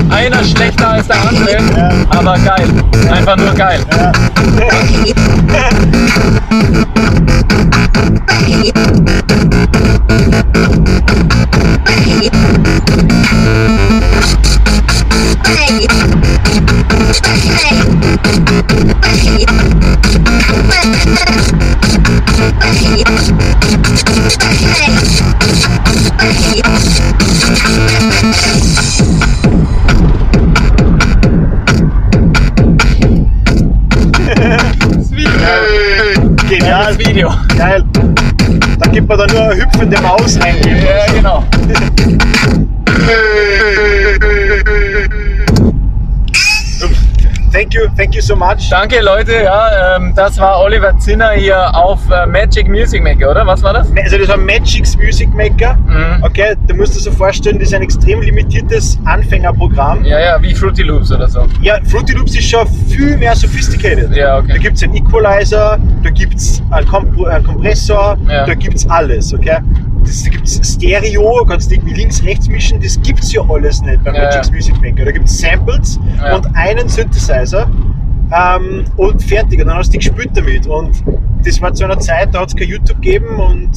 Einer schlechter als der andere, aber geil. Einfach nur geil. Geil. Da gibt man dann nur eine hüpfende Maus eingeben. Ja, genau. you, so much. Danke Leute, ja, ähm, das war Oliver Zinner hier auf äh, Magic Music Maker, oder? Was war das? Also das war Magic's Music Maker. Mhm. Okay, du musst dir so vorstellen, das ist ein extrem limitiertes Anfängerprogramm. Ja, ja, wie Fruity Loops oder so. Ja, Fruity Loops ist schon viel mehr sophisticated. Ja, okay. Da gibt es einen Equalizer, da gibt es einen, Komp einen Kompressor, Ja. da gibt es alles, okay? Das, da gibt es Stereo, kannst du irgendwie links, rechts mischen, das gibt es ja alles nicht beim Ja, Magic's ja. Music Maker. Da gibt es Samples Ja. und einen Synthesizer ähm, und fertig. Und dann hast du dich gespielt damit. Und das war zu einer Zeit, da hat es kein YouTube gegeben und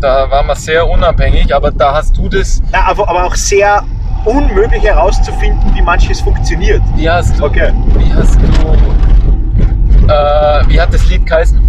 Da waren wir sehr unabhängig, aber da hast du das, na, aber, aber auch sehr unmöglich herauszufinden, wie manches funktioniert. wie hast du, Okay. wie hast du, äh, wie hat das Lied geheißen?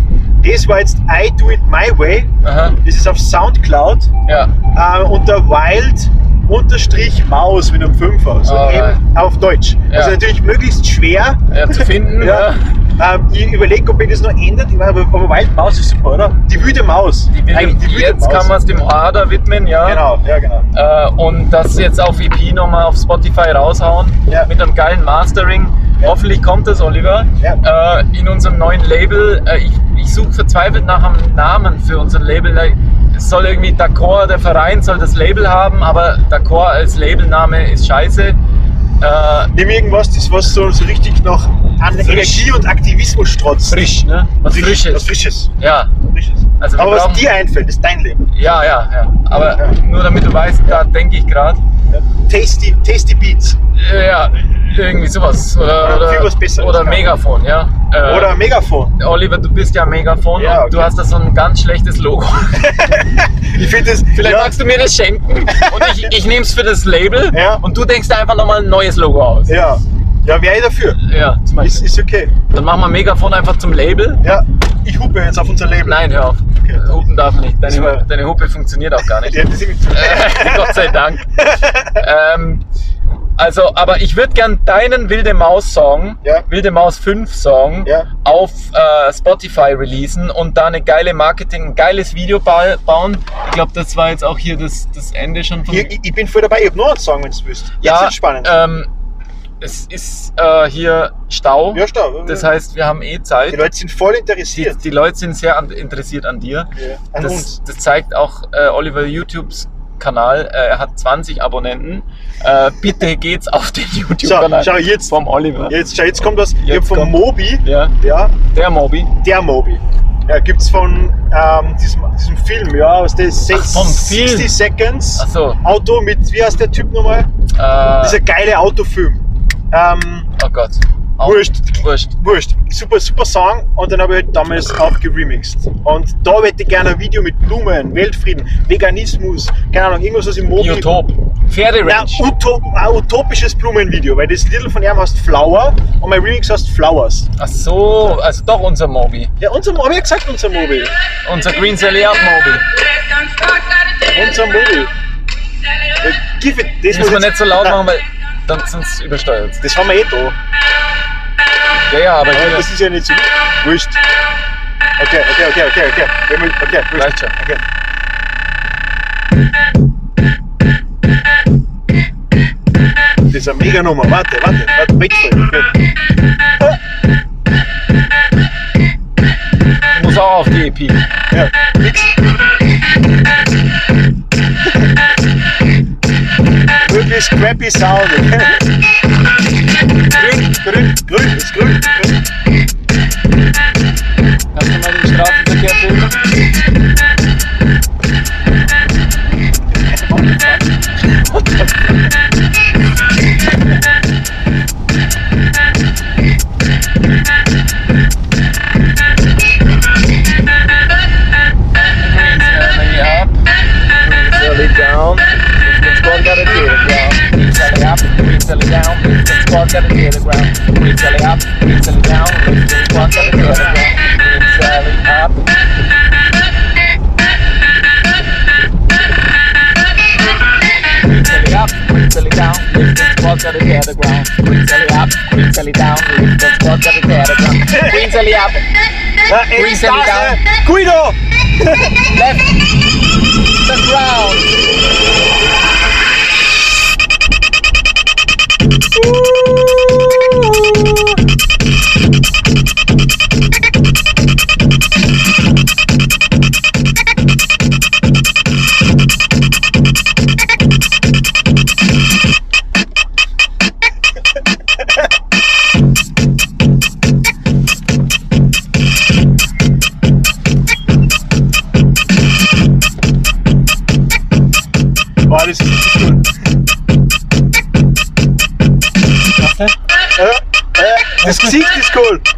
Das war jetzt I Do It My Way. Aha, Das ist auf Soundcloud. ja, äh, unter Wild unterstrich Maus mit einem Fünfer, so Alright. M auf Deutsch. Ja. Also natürlich möglichst schwer. ja zu finden, Ja. Ähm, ich überlege, ob ich das noch ändert, Ich weiß, aber, aber Wild Maus ist super, oder? Die wüde Maus. Die Eigentlich die wüde jetzt Maus. kann man es dem Hader widmen, ja. Genau, ja genau. Äh, und das jetzt auf EP nochmal auf Spotify raushauen Ja. mit einem geilen Mastering. Ja. Hoffentlich kommt das, Oliver. Ja. Äh, in unserem neuen Label. Äh, ich ich suche verzweifelt nach einem Namen für unser Label. Soll irgendwie D'accord, der Verein soll das Label haben, aber D'accord als Labelname ist scheiße. Äh, Nimm irgendwas, das was so, so richtig noch an Frisch. Energie und Aktivismus strotzt. frisch, ne? Was Frisch, Frisches. Was Frisches. Ja, Frisches. Also aber was brauchen- dir einfällt, ist dein Leben. ja, ja, ja. Aber Ja. nur damit du weißt, da denke ich gerade. Ja. Tasty, tasty Beats. Ja, irgendwie sowas. Oder, oder, viel was Besseres, oder ja. Megafon, ja. Äh, Oder Megafon. Oliver, du bist ja Megafon Ja, und du okay. hast da so ein ganz schlechtes Logo. Ich finde das. Vielleicht ja, magst du mir das schenken und ich, ich nehme es für das Label Ja. und du denkst einfach nochmal ein neues Logo aus. Ja, ja wäre ich dafür. Ja, zum Ist, Beispiel. ist okay. Dann machen wir Megafon einfach zum Label. Ja, ich hupe jetzt auf unser Label. Nein, hör auf. Okay. Hupen darf nicht. Deine, deine Hupe funktioniert auch gar nicht. Ja, ist Gott sei Dank. ähm, also, aber ich würde gern deinen Wilde Maus Song, Ja. Wilde Maus 5 Song, Ja. auf äh, Spotify releasen und da eine geile Marketing, ein geiles Video ba bauen. Ich glaube, das war jetzt auch hier das, das Ende schon von. Ich, ich, ich bin voll dabei, ich habe noch einen Song, wenn du willst. Jetzt ja, wird's spannend. Ähm, es ist äh, hier Stau. ja, stau. Das heißt, wir haben eh Zeit. die Leute sind voll Die, interessiert. die Leute sind sehr an, interessiert an dir. ja, an Das, uns. das zeigt auch äh, Oliver YouTubes Kanal. Äh, er hat 20 Abonnenten. Äh, bitte geht's auf den So, YouTube-Kanal schau jetzt. vom Oliver. Jetzt, schau, jetzt kommt was. ich Jetzt habe von kommt- Mobi, Ja, ja, der Mobi. der Mobi. Ja, gibt's von ähm, diesem, diesem Film, ja, aus der sechs- vom Film. 60 Seconds Achso. Auto mit, wie heißt der Typ nochmal? Äh, Dieser geile Autofilm. Ähm, oh Gott. Wurscht. Wurscht. Wurscht. Super, super Song und dann habe ich halt damals auch geremixed. Und da hätte ich gerne ein Video mit Blumen, Weltfrieden, Veganismus, keine Ahnung, irgendwas aus dem Mobi. Biotop. Nein, Pferderanch. Utop, ein utopisches Blumenvideo, weil das Little von ihm heißt Flower und mein Remix heißt Flowers. Ach so, also doch unser Mobi. Ja, unser Mobi, ja gesagt, unser Mobi. Unser Green Up Mobi. Unser Mobi. Give it, das Muss man nicht so laut machen, weil dann sonst übersteuert Das haben wir eh da. Ja, ja, aber Aber hier. das ist ja nicht so wurscht. Okay, okay, okay, okay, okay. Wir- Okay, wurscht. Reicht schon. Okay. Das ist eine mega Nummer. Warte, warte, warte, it. Okay. Muss auch auf die EP. Ja, nix. Wirklich scrappy Sound. Okay? Grün, grün, grün, ist grün. grün. Kannst du mal den Straßenverkehr filmen? Green Green Sally down. If the squad got at the tail of the ground. Green Sally up, green Sally down, lift and squawk at the tail of the ground. Green Sally up. Green Sally up, green Sally down, lift and squawk at the tail of the ground. Green Sally up, green Sally down, lift and squawk at the tail of the ground. Green Sally up, green Sally down, Guido! left the ground. Woo! Äh, das Gesicht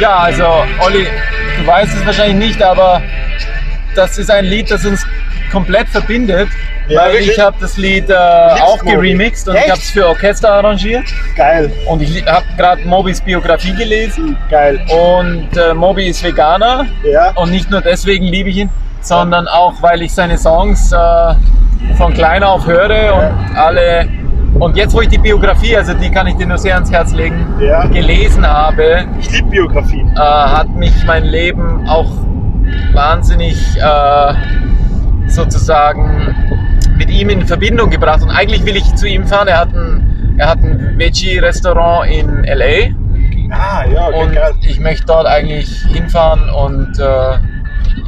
Ja, also Olli, du weißt es wahrscheinlich nicht, aber das ist ein Lied, das uns komplett verbindet. Ja, weil wirklich? ich habe das Lied äh, auch geremixed und Echt? ich habe es für Orchester arrangiert. Geil, Und ich habe gerade Mobis Biografie gelesen geil. und äh, Moby ist Veganer Ja, und nicht nur deswegen liebe ich ihn, sondern auch weil ich seine Songs äh, von klein auf höre und alle und jetzt wo ich die Biografie, also die kann ich dir nur sehr ans Herz legen, Ja. gelesen habe, ich liebe Biografien. äh, hat mich mein Leben auch wahnsinnig äh, sozusagen mit ihm in Verbindung gebracht. Und eigentlich will ich zu ihm fahren. Er hat ein, er hat ein Veggie-Restaurant in LA Ah, ja, okay, und geil. ich möchte dort eigentlich hinfahren und äh,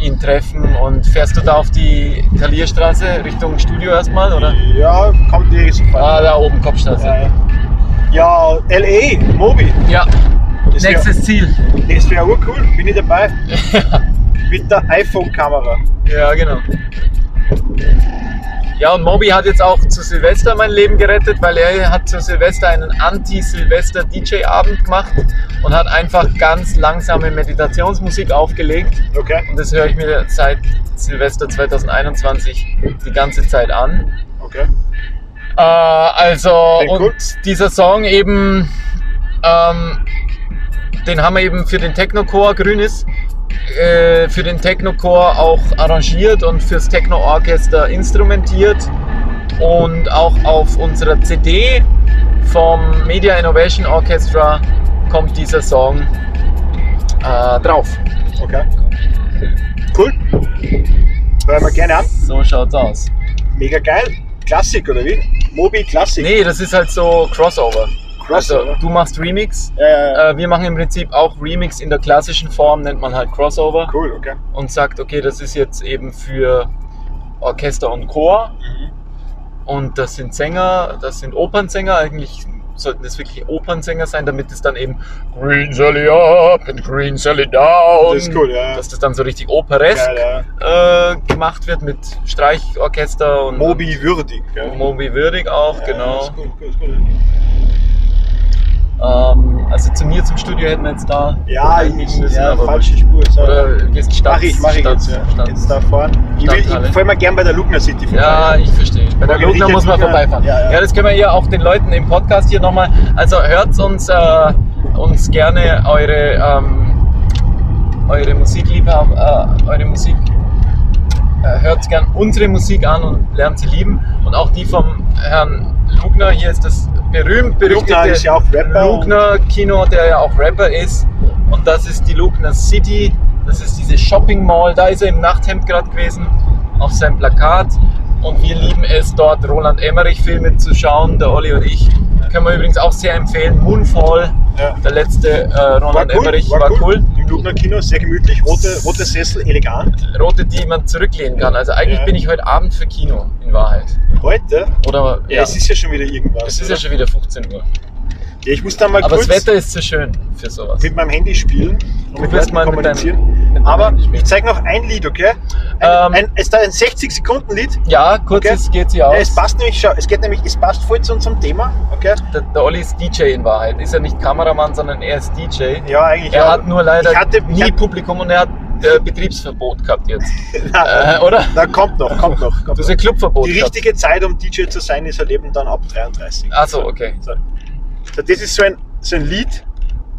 ihn treffen. Und fährst du da auf die Talierstraße Richtung Studio erstmal, oder? Ja, kommt die sofort. Ah, da oben Kopfstraße. Ja, ja. LA, Mobi. Ja, Das wär- nächstes Ziel. Das wäre urcool, bin ich dabei. Mit der iPhone-Kamera. Ja, genau. Ja, und Moby hat jetzt auch zu Silvester mein Leben gerettet, weil er hat zu Silvester einen Anti-Silvester-DJ-Abend gemacht und hat einfach ganz langsame Meditationsmusik aufgelegt. Okay, Und das höre ich mir seit Silvester 2021 die ganze Zeit an. okay. Äh, also, Klingt und gut. dieser Song eben, ähm, den haben wir eben für den Technochor Grünes, äh, für den Technochor auch arrangiert und fürs Techno-Orchester instrumentiert. Und auch auf unserer CD vom Media Innovation Orchestra kommt dieser Song äh, drauf. Okay. Cool. Hören wir gerne an. So schaut's aus. Mega geil. Klassik, oder wie? Mobi Klassik. Nee, das ist halt so Crossover. Crossover. Also, du machst Remix, Äh, Äh, wir machen im Prinzip auch Remix in der klassischen Form, nennt man halt Crossover cool, okay. und sagt, okay, das ist jetzt eben für Orchester und Chor und das sind Sänger, das sind Opernsänger, eigentlich sollten das wirklich Opernsänger sein, damit es dann eben Green Sally up and Green Sally down, Das ist cool, ja. dass das dann so richtig operesk Geil, ja. äh, gemacht wird mit Streichorchester und Mobi würdig. Gell? Moby würdig auch, Ja, genau. ist cool, cool, cool. Ähm, also zu mir zum Studio hätten wir jetzt da Ja, ich, müssen, ja falsche Spur. So. Oder gehst Stadt, mach ich, mach ich Stadt, jetzt. Ja. Stadt. Jetzt da vorne. Ich, will, ich fahre mal gern bei der Lugner City vorbei. Ja, ich verstehe. Bei der Lugner Richard muss man Lugner. vorbeifahren. Ja, Ja, ja. das können wir ja auch den Leuten im Podcast hier nochmal. Also hört uns, äh, uns gerne eure, ähm, eure Musikliebhaber, äh, eure Musik. Äh, hört gern unsere Musik an und lernt sie lieben. Und auch die vom Herrn Lugner. Hier ist das berühmt berüchtigte ja. Lugner Kino, der ja auch Rapper ist. Und das ist die Lugner City. Das ist diese Shopping Mall. Da ist er im Nachthemd gerade gewesen, auf seinem Plakat. Und wir lieben es, dort Roland Emmerich-Filme zu schauen, der Olli und ich. Können wir übrigens auch sehr empfehlen. Moonfall, Ja. der letzte äh, Roland Emmerich, war cool. Im Lugner Kino, sehr gemütlich, rote, rote Sessel, elegant. Rote, die man zurücklehnen kann. Also eigentlich Ja. bin ich heute Abend für Kino, in Wahrheit. Heute? Oder Ja, es ist ja schon wieder irgendwas. es ist ja oder? schon wieder 15 Uhr. Ja, ich muss dann mal Aber kurz das Wetter ist zu schön für sowas. mit meinem Handy spielen und mit wirst Leuten mal mit deinem- kommunizieren. mit deinem Aber Handy spielen. ich zeige noch ein Lied, okay? Ähm, Ein, ein, ist ein 60-Sekunden-Lied? Ja, kurzes Okay. geht sie Ja, aus. es passt nämlich, schau, es geht nämlich, es passt voll zu unserem Thema, okay? der, der Olli ist DJ in Wahrheit. Ist ja nicht Kameramann, sondern er ist DJ. Ja, eigentlich. Er ja. hat nur leider ich hatte, nie ich Publikum und er hat äh, Betriebsverbot gehabt jetzt. na, Äh, oder? na, kommt noch, kommt noch. Du Kommt hast noch. ein Clubverbot Die gehabt. richtige Zeit, um DJ zu sein, ist ein Leben dann ab 33. Achso, okay. So. Das ist so ein, so ein Lied,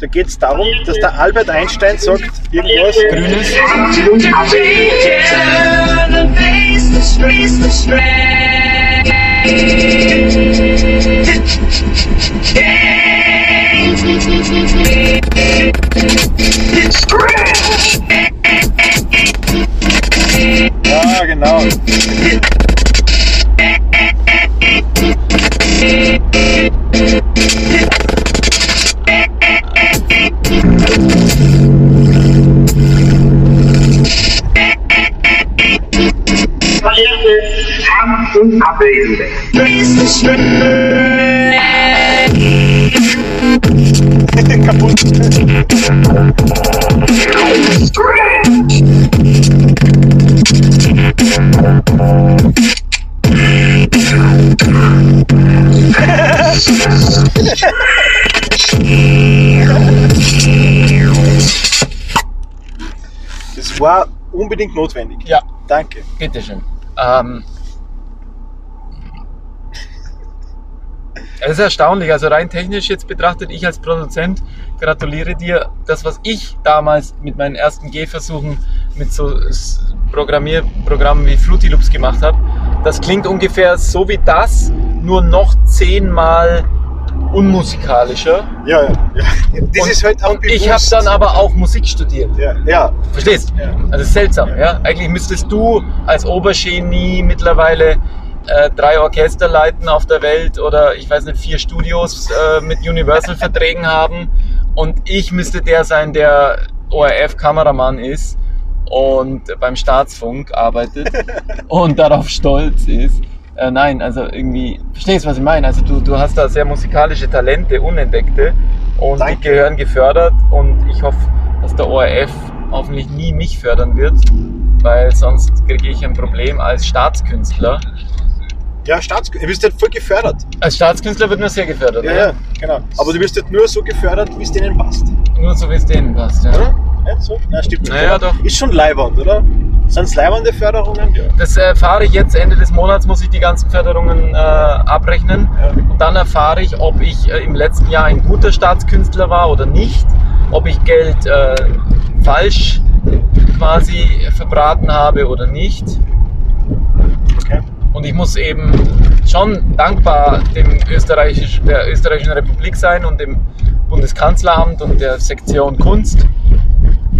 da geht es darum, dass der Albert Einstein sagt, irgendwas. Grünes. Turn face the streets the Ja, genau. Kaputt. Das war unbedingt notwendig. Ja, Danke. bitteschön. Ähm, es ist erstaunlich, also rein technisch jetzt betrachtet, ich als Produzent gratuliere dir. Das, was ich damals mit meinen ersten Gehversuchen mit so Programmierprogrammen wie Fruity Loops gemacht habe, das klingt ungefähr so wie das, nur noch zehnmal unmusikalischer. Ja, ja. ja. Das und, ist halt auch und ich habe bewusst. dann aber auch Musik studiert. Ja, ja. Verstehst? Ja. Also seltsam, ja. Eigentlich müsstest du als Obergenie mittlerweile äh, drei Orchester leiten auf der Welt oder ich weiß nicht, vier Studios äh, mit Universal-Verträgen haben und ich müsste der sein, der ORF-Kameramann ist und beim Staatsfunk arbeitet und darauf stolz ist. Äh, nein, also irgendwie, verstehst du, was ich meine? Also du, du hast da sehr musikalische Talente, unentdeckte und Danke. die gehören gefördert und ich hoffe, dass der ORF hoffentlich nie mich fördern wird, weil sonst kriege ich ein Problem als Staatskünstler. Ja, Staats du wirst halt voll gefördert. Als Staatskünstler wird man sehr gefördert, Ja, oder? ja, genau. Aber du wirst halt nur so gefördert, wie es denen passt. Nur so wie es denen passt. Ja. Oder? Ja, so? Ja, stimmt. Naja, oder? doch. Ist schon leibernd, oder? Sind es leibernde Förderungen? Ja. Das erfahre ich jetzt Ende des Monats, muss ich die ganzen Förderungen äh, abrechnen. Ja. Und dann erfahre ich, ob ich äh, im letzten Jahr ein guter Staatskünstler war oder nicht, ob ich Geld äh, falsch quasi verbraten habe oder nicht. Okay. Und ich muss eben schon dankbar dem Österreichisch, der Österreichischen Republik sein und dem Bundeskanzleramt und der Sektion Kunst,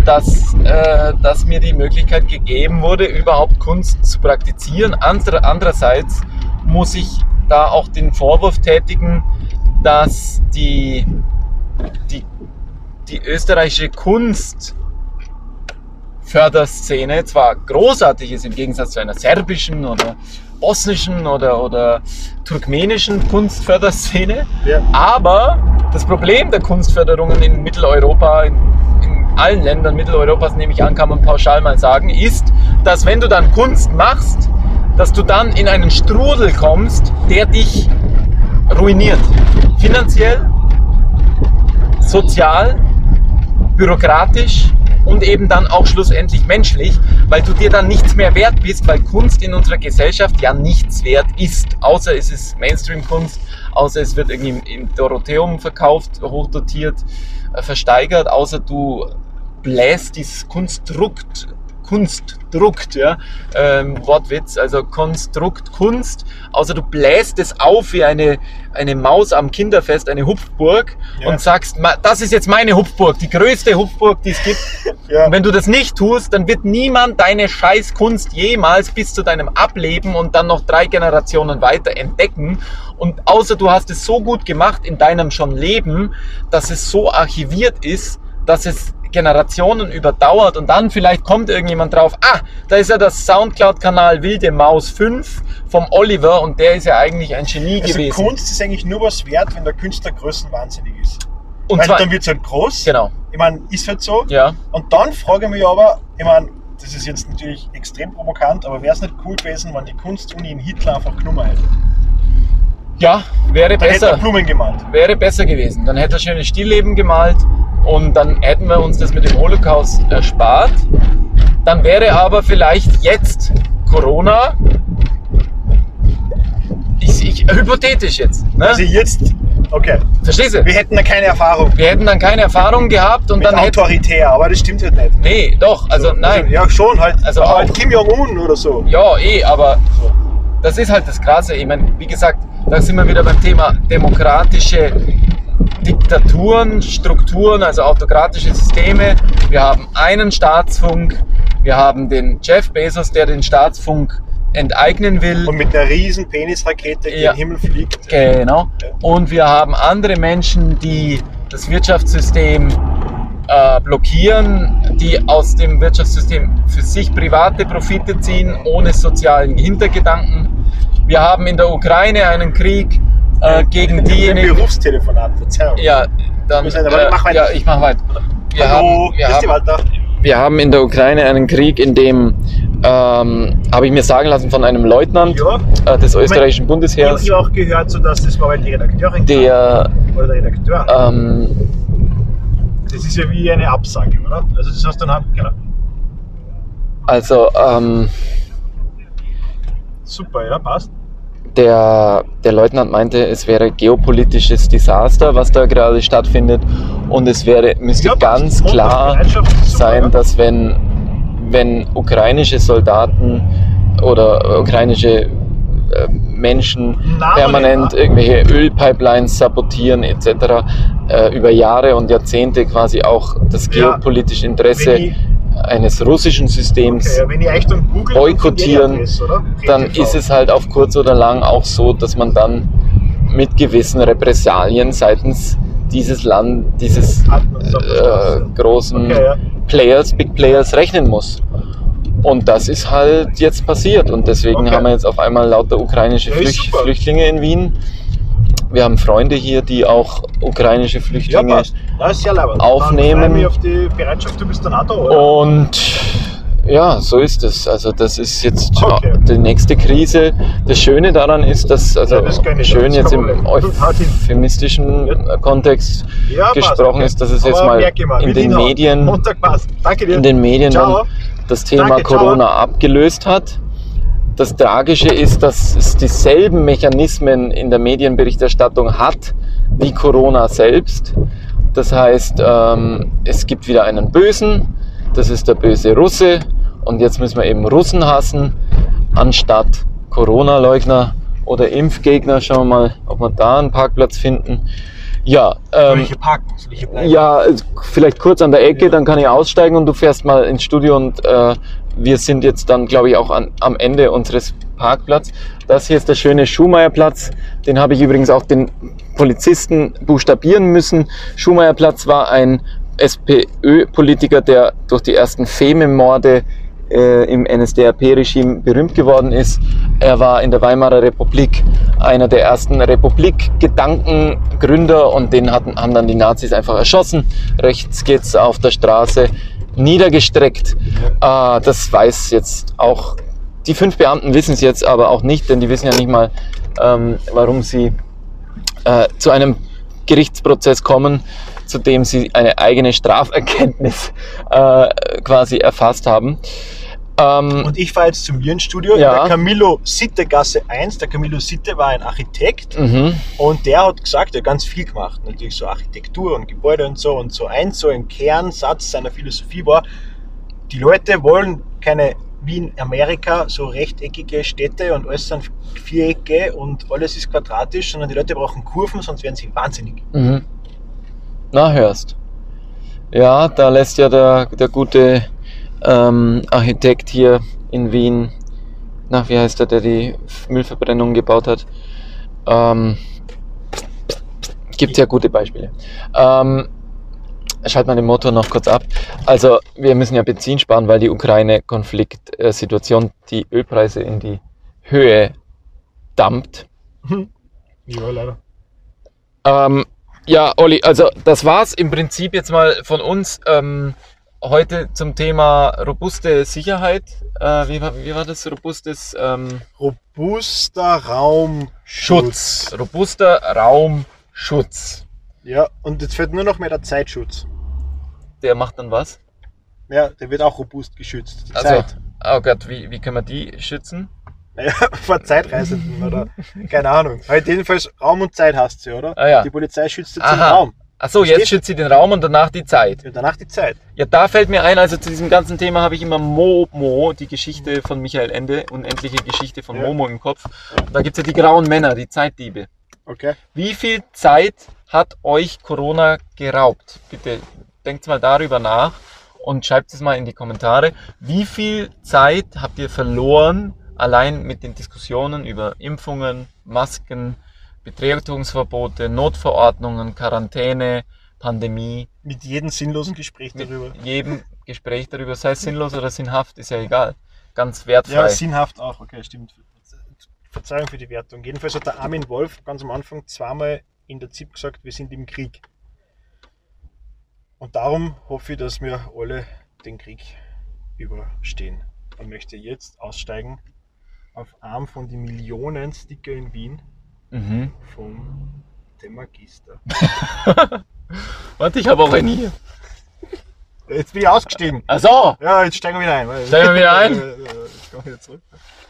dass, äh, dass mir die Möglichkeit gegeben wurde, überhaupt Kunst zu praktizieren. Andere, andererseits muss ich da auch den Vorwurf tätigen, dass die, die, die österreichische Kunst Förderszene zwar großartig ist im Gegensatz zu einer serbischen oder bosnischen oder, oder turkmenischen Kunstförderszene, Ja. aber das Problem der Kunstförderungen in Mitteleuropa, in, in allen Ländern Mitteleuropas nehme ich an, kann man pauschal mal sagen, ist, dass wenn du dann Kunst machst, dass du dann in einen Strudel kommst, der dich ruiniert. Finanziell, sozial, bürokratisch und eben dann auch schlussendlich menschlich, weil du dir dann nichts mehr wert bist, weil Kunst in unserer Gesellschaft ja nichts wert ist, außer es ist Mainstream-Kunst, außer es wird irgendwie im, Dorotheum verkauft, hochdotiert, äh, versteigert, außer du bläst dieses Konstrukt Konstrukt, ja, ähm, Wortwitz, also Konstrukt, Kunst, außer du bläst es auf wie eine, eine Maus am Kinderfest, eine Hupfburg Ja. und sagst, "Ma- das ist jetzt meine Hupfburg, die größte Hupfburg, die es gibt. Ja. Und wenn du das nicht tust, dann wird niemand deine Scheißkunst jemals bis zu deinem Ableben und dann noch drei Generationen weiter entdecken. Und außer du hast es so gut gemacht in deinem schon Leben, dass es so archiviert ist, dass es Generationen überdauert und dann vielleicht kommt irgendjemand drauf, ah, da ist ja das Soundcloud-Kanal Wilde Maus 5 vom Oliver und der ist ja eigentlich ein Genie Also gewesen. Kunst ist eigentlich nur was wert, wenn der Künstler größenwahnsinnig ist. und Weil zwar, dann wird es halt groß. genau, Ich meine, ist halt so. ja. Und dann frage ich mich aber, ich meine, das ist jetzt natürlich extrem provokant, aber wäre es nicht cool gewesen, wenn die Kunstuni in Hitler einfach genommen hätte? Ja, wäre Dann hätte er besser. Blumen gemalt. wäre besser gewesen. Dann hätte er schönes Stillleben gemalt und dann hätten wir uns das mit dem Holocaust erspart. Dann wäre aber vielleicht jetzt Corona. Ich, ich, hypothetisch jetzt. Ne? Also jetzt, okay, Verstehst du? wir hätten da keine Erfahrung Wir hätten dann keine Erfahrung gehabt und mit dann hätten. autoritär, aber das stimmt halt nicht. Nee, doch, also nein. ja, schon halt. Also auch. halt Kim Jong-un oder so. Ja, eh, aber das ist halt das Krasse. Ich meine, wie gesagt, da sind wir wieder beim Thema demokratische Diktaturen, Strukturen, also autokratische Systeme. Wir haben einen Staatsfunk, wir haben den Jeff Bezos, der den Staatsfunk enteignen will. Und mit einer riesen Penisrakete in Ja. den Himmel fliegt. Genau. Und wir haben andere Menschen, die das Wirtschaftssystem äh, blockieren, die aus dem Wirtschaftssystem für sich private Profite ziehen, ohne sozialen Hintergedanken. Wir haben in der Ukraine einen Krieg äh, gegen Ein diejenigen. Berufstelefonat, Verzeihung. Ja, dann. Weiter. ja, ich mach weiter. Wir Hallo, haben, wir, haben, wir haben in der Ukraine einen Krieg, in dem, ähm, habe ich mir sagen lassen von einem Leutnant Ja. äh, des österreichischen Ich habe Bundesheers, auch gehört, so dass das war, weil die Redakteurin der oder der Redakteur. ähm, Das ist ja wie eine Absage, oder? Also das heißt dann haben, genau. Also ähm, Super, ja, passt. der, der Leutnant meinte, es wäre geopolitisches Desaster, was da gerade stattfindet. Und es wäre, müsste Ja, ganz klar super, sein, dass wenn, wenn ukrainische Soldaten oder ukrainische äh, Menschen permanent irgendwelche Ölpipelines sabotieren etc. Äh, über Jahre und Jahrzehnte quasi auch das geopolitische Interesse ich- eines russischen Systems Okay, boykottieren, dann ist es halt auf kurz oder lang auch so, dass man dann mit gewissen Repressalien seitens dieses Land, dieses äh, großen Okay, ja. Players, Big Players rechnen muss. Und das ist halt jetzt passiert und deswegen Okay. haben wir jetzt auf einmal lauter ukrainische Ja, Flücht super. Flüchtlinge in Wien. Wir haben Freunde hier, die auch ukrainische Ja, Flüchtlinge ist ja leibend. aufnehmen. Auf die Bereitschaft, du bist auch da, oder? Und ja, so ist es. Also das ist jetzt Okay. die nächste Krise. Das Schöne daran ist, dass, also Ja, das schön jetzt im hin. euphemistischen Ja. Kontext Ja, passt, gesprochen okay. ist, dass es jetzt Aber mal in den. Medien, Montag passt. Danke dir. in den Medien dann das Thema Danke, ciao. Corona abgelöst hat. Das Tragische ist, dass es dieselben Mechanismen in der Medienberichterstattung hat wie Corona selbst. Das heißt, ähm, es gibt wieder einen Bösen, das ist der böse Russe und jetzt müssen wir eben Russen hassen, anstatt Corona-Leugner oder Impfgegner. Schauen wir mal, ob wir da einen Parkplatz finden. Ja, Soll ähm, ich hier parken? Soll ich hier bleiben? ja, vielleicht kurz an der Ecke, Ja. dann kann ich aussteigen und du fährst mal ins Studio und äh, wir sind jetzt dann, glaube ich, auch an, am Ende unseres Parkplatz. Das hier ist der schöne Schumacherplatz. Den habe ich übrigens auch den Polizisten buchstabieren müssen. Schumacherplatz war ein SPÖ-Politiker, der durch die ersten Feme-Morde äh, im NSDAP-Regime berühmt geworden ist. Er war in der Weimarer Republik einer der ersten Republik-Gedankengründer und den hatten, haben dann die Nazis einfach erschossen. Rechts geht's auf der Straße niedergestreckt. Äh, das weiß jetzt auch, die fünf Beamten wissen es jetzt aber auch nicht, denn die wissen ja nicht mal, ähm, warum sie äh, zu einem Gerichtsprozess kommen, zu dem sie eine eigene Straferkenntnis äh, quasi erfasst haben. Ähm, Und ich fahre jetzt zum Studio Ja. in der Camillo Sitte Gasse 1. Der Camillo Sitte war ein Architekt mhm. und der hat gesagt, er hat ganz viel gemacht. Natürlich so Architektur und Gebäude und so. Und so ein, so ein Kernsatz seiner Philosophie war, die Leute wollen keine wie in Amerika so rechteckige Städte und alles sind Vierecke und alles ist quadratisch, sondern die Leute brauchen Kurven, sonst werden sie wahnsinnig. Mhm. Na, hörst. Ja, da lässt ja der, der gute ähm, Architekt hier in Wien, na, wie heißt der, der die Müllverbrennung gebaut hat, ähm, gibt ja gute Beispiele. Ähm, schalt mal den Motor noch kurz ab. Also, wir müssen ja Benzin sparen, weil die Ukraine-Konflikt-Situation die Ölpreise in die Höhe dampft. Ja, leider. Ähm, ja, Olli, also das war's im Prinzip jetzt mal von uns ähm, heute zum Thema robuste Sicherheit. Äh, wie, war, wie war das? Robustes ähm, Robuster Raumschutz. Robuster Raumschutz. Ja, und jetzt fehlt nur noch mehr der Zeitschutz. Der macht dann was? Ja, der wird auch robust geschützt. Die Also, Zeit. oh Gott, wie, wie können wir die schützen? Naja, vor Zeitreisenden oder keine Ahnung. Halt jedenfalls Raum und Zeit hast du, oder? Ah, ja. Die Polizei schützt jetzt Aha. den Raum. Achso, jetzt Verstehst? schützt sie den Raum und danach die Zeit. Und danach die Zeit. Ja, da fällt mir ein, also zu diesem ganzen Thema habe ich immer Momo, die Geschichte von Michael Ende, unendliche Geschichte von Ja. Momo im Kopf. Und da gibt's ja die grauen Männer, die Zeitdiebe. Okay. Wie viel Zeit hat euch Corona geraubt? Bitte denkt mal darüber nach und schreibt es mal in die Kommentare. Wie viel Zeit habt ihr verloren allein mit den Diskussionen über Impfungen, Masken, Betretungsverbote, Notverordnungen, Quarantäne, Pandemie, Mit jedem sinnlosen Gespräch mit darüber. jedem Gespräch darüber, sei es sinnlos oder sinnhaft, ist ja egal. Ganz wertfrei. Ja, sinnhaft auch. Okay, stimmt. Verzeihung für die Wertung. Jedenfalls hat der Armin Wolf ganz am Anfang zweimal in der ZIP gesagt, wir sind im Krieg. Und darum hoffe ich, dass wir alle den Krieg überstehen. Und möchte jetzt aussteigen auf einem von den Millionen Sticker in Wien mhm. vom dem Magister. Warte, ich habe auch einen hier. Jetzt bin ich ausgestiegen. Achso, Ja, jetzt steigen wir wieder ein. Steigen wir wieder ein? Jetzt kommen wir wieder zurück.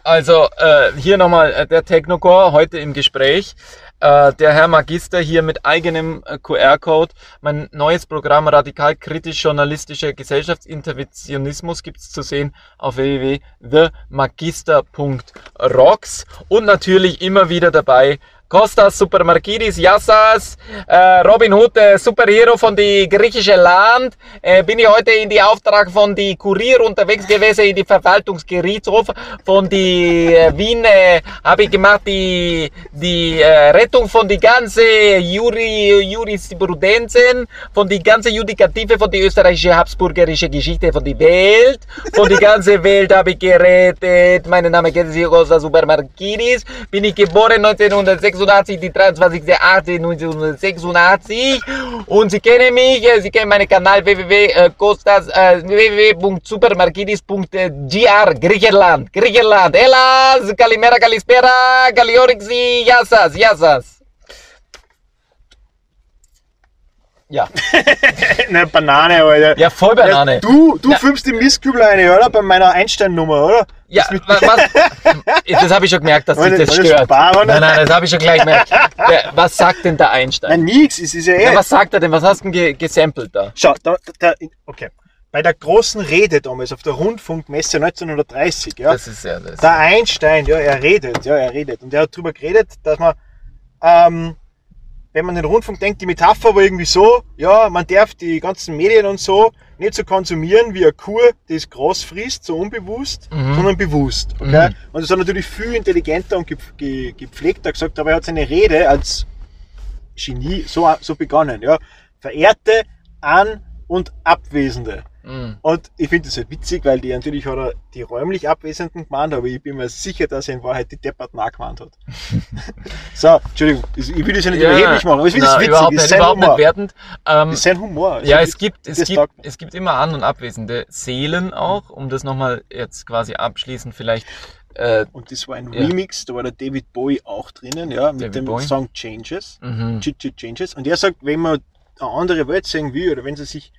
Also äh, hier nochmal äh, der Technocore heute im Gespräch. Äh, der Herr Magister hier mit eigenem äh, QR-Code. Mein neues Programm Radikal kritisch journalistischer Gesellschaftsinterventionismus gibt's zu sehen auf www.themagister.rocks und natürlich immer wieder dabei Kostas Supermarkidis, Yassas, äh, Robin Hood, äh, Superhero von die griechische Land. Äh, bin ich heute in die Auftrag von die Kurier unterwegs gewesen, in die Verwaltungsgerichtshof von die äh, Wien, äh, habe ich gemacht die, die äh, Rettung von die ganze Juri, Jurisprudenzen, von die ganze Judikative, von die österreichische Habsburgerische Geschichte von die Welt, von die ganze Welt habe ich gerettet. Mein Name ist Kostas Supermarkidis, bin ich geboren 1986, die 23.08.1986 und Sie kennen mich, äh, Sie kennen meinen Kanal www.kostas, äh, www.supermarkidis.gr, Griechenland, Griechenland, Hellas, Kalimera, Kalispera, Kaliorixi, Yassas, Yassas. Ja, Eine Banane, Alter. ja, voll Banane. Ja, du, du Ja. filmst die Mistkübel eine, oder? Bei meiner Einstein-Nummer, oder? Ja, wa- was, das habe ich schon gemerkt, dass War das stört. Oder? Nein, nein, das habe ich schon gleich gemerkt. Der, was sagt denn der Einstein? Nein, nix, es ist ja eh. Ja, was sagt er denn? Was hast du denn ge gesampelt da? Schau, da, da, okay. Bei der großen Rede damals auf der Rundfunkmesse 1930, ja, Das ist ja das. der Einstein, ja, er redet, ja, er redet. Und er hat darüber geredet, dass man, ähm, wenn man den Rundfunk denkt, die Metapher war irgendwie so, ja, man darf die ganzen Medien und so nicht so konsumieren wie eine Kuh, die es groß frisst, so unbewusst, Mhm. sondern bewusst. Okay? Mhm. Und das hat natürlich viel intelligenter und gep- ge- gepflegter gesagt, aber er hat seine Rede als Genie so, so begonnen. Ja? Verehrte An- und Abwesende. Mhm. Und ich finde das halt witzig, weil die natürlich hat er die räumlich Abwesenden gemeint, aber ich bin mir sicher, dass er in Wahrheit die Depperten auch gemeint hat. so, Entschuldigung, ich will das ja nicht überheblich machen, aber ich finde das witzig, Überhaupt nicht, ist überhaupt Humor. nicht wertend. Ähm, Das ist sein Humor. Ja, es gibt, es gibt, es gibt immer An- und Abwesende Seelen auch, um das nochmal jetzt quasi abschließend vielleicht. Äh, Und das war ein Ja. Remix, da war der David Bowie auch drinnen, ja, mit David dem Bowie. Song Changes. mhm. Ch- Ch- Changes. Und er sagt, wenn man eine andere Welt sehen will, oder wenn sie sich,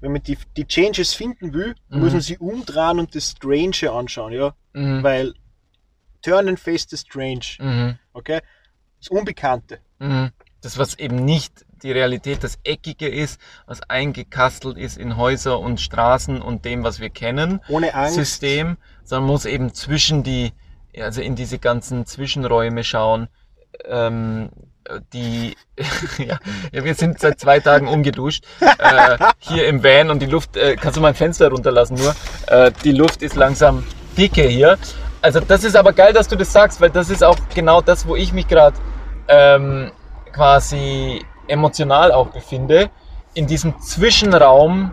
wenn man die, die Changes finden will, Mhm. muss man sie umdrehen und das Strange anschauen, ja. Mhm. Weil turn and face the strange, Mhm. okay? Das Unbekannte. Mhm. Das, was eben nicht die Realität, das Eckige ist, was eingekastelt ist in Häuser und Straßen und dem, was wir kennen. Ohne Angst. System, sondern muss eben zwischen die, also in diese ganzen Zwischenräume schauen, ähm, die, ja, wir sind seit zwei Tagen ungeduscht, äh, hier im Van und die Luft, äh, kannst du mein Fenster runterlassen nur, äh, die Luft ist langsam dicke hier. Also das ist aber geil, dass du das sagst, weil das ist auch genau das, wo ich mich gerade ähm, quasi emotional auch befinde, in diesem Zwischenraum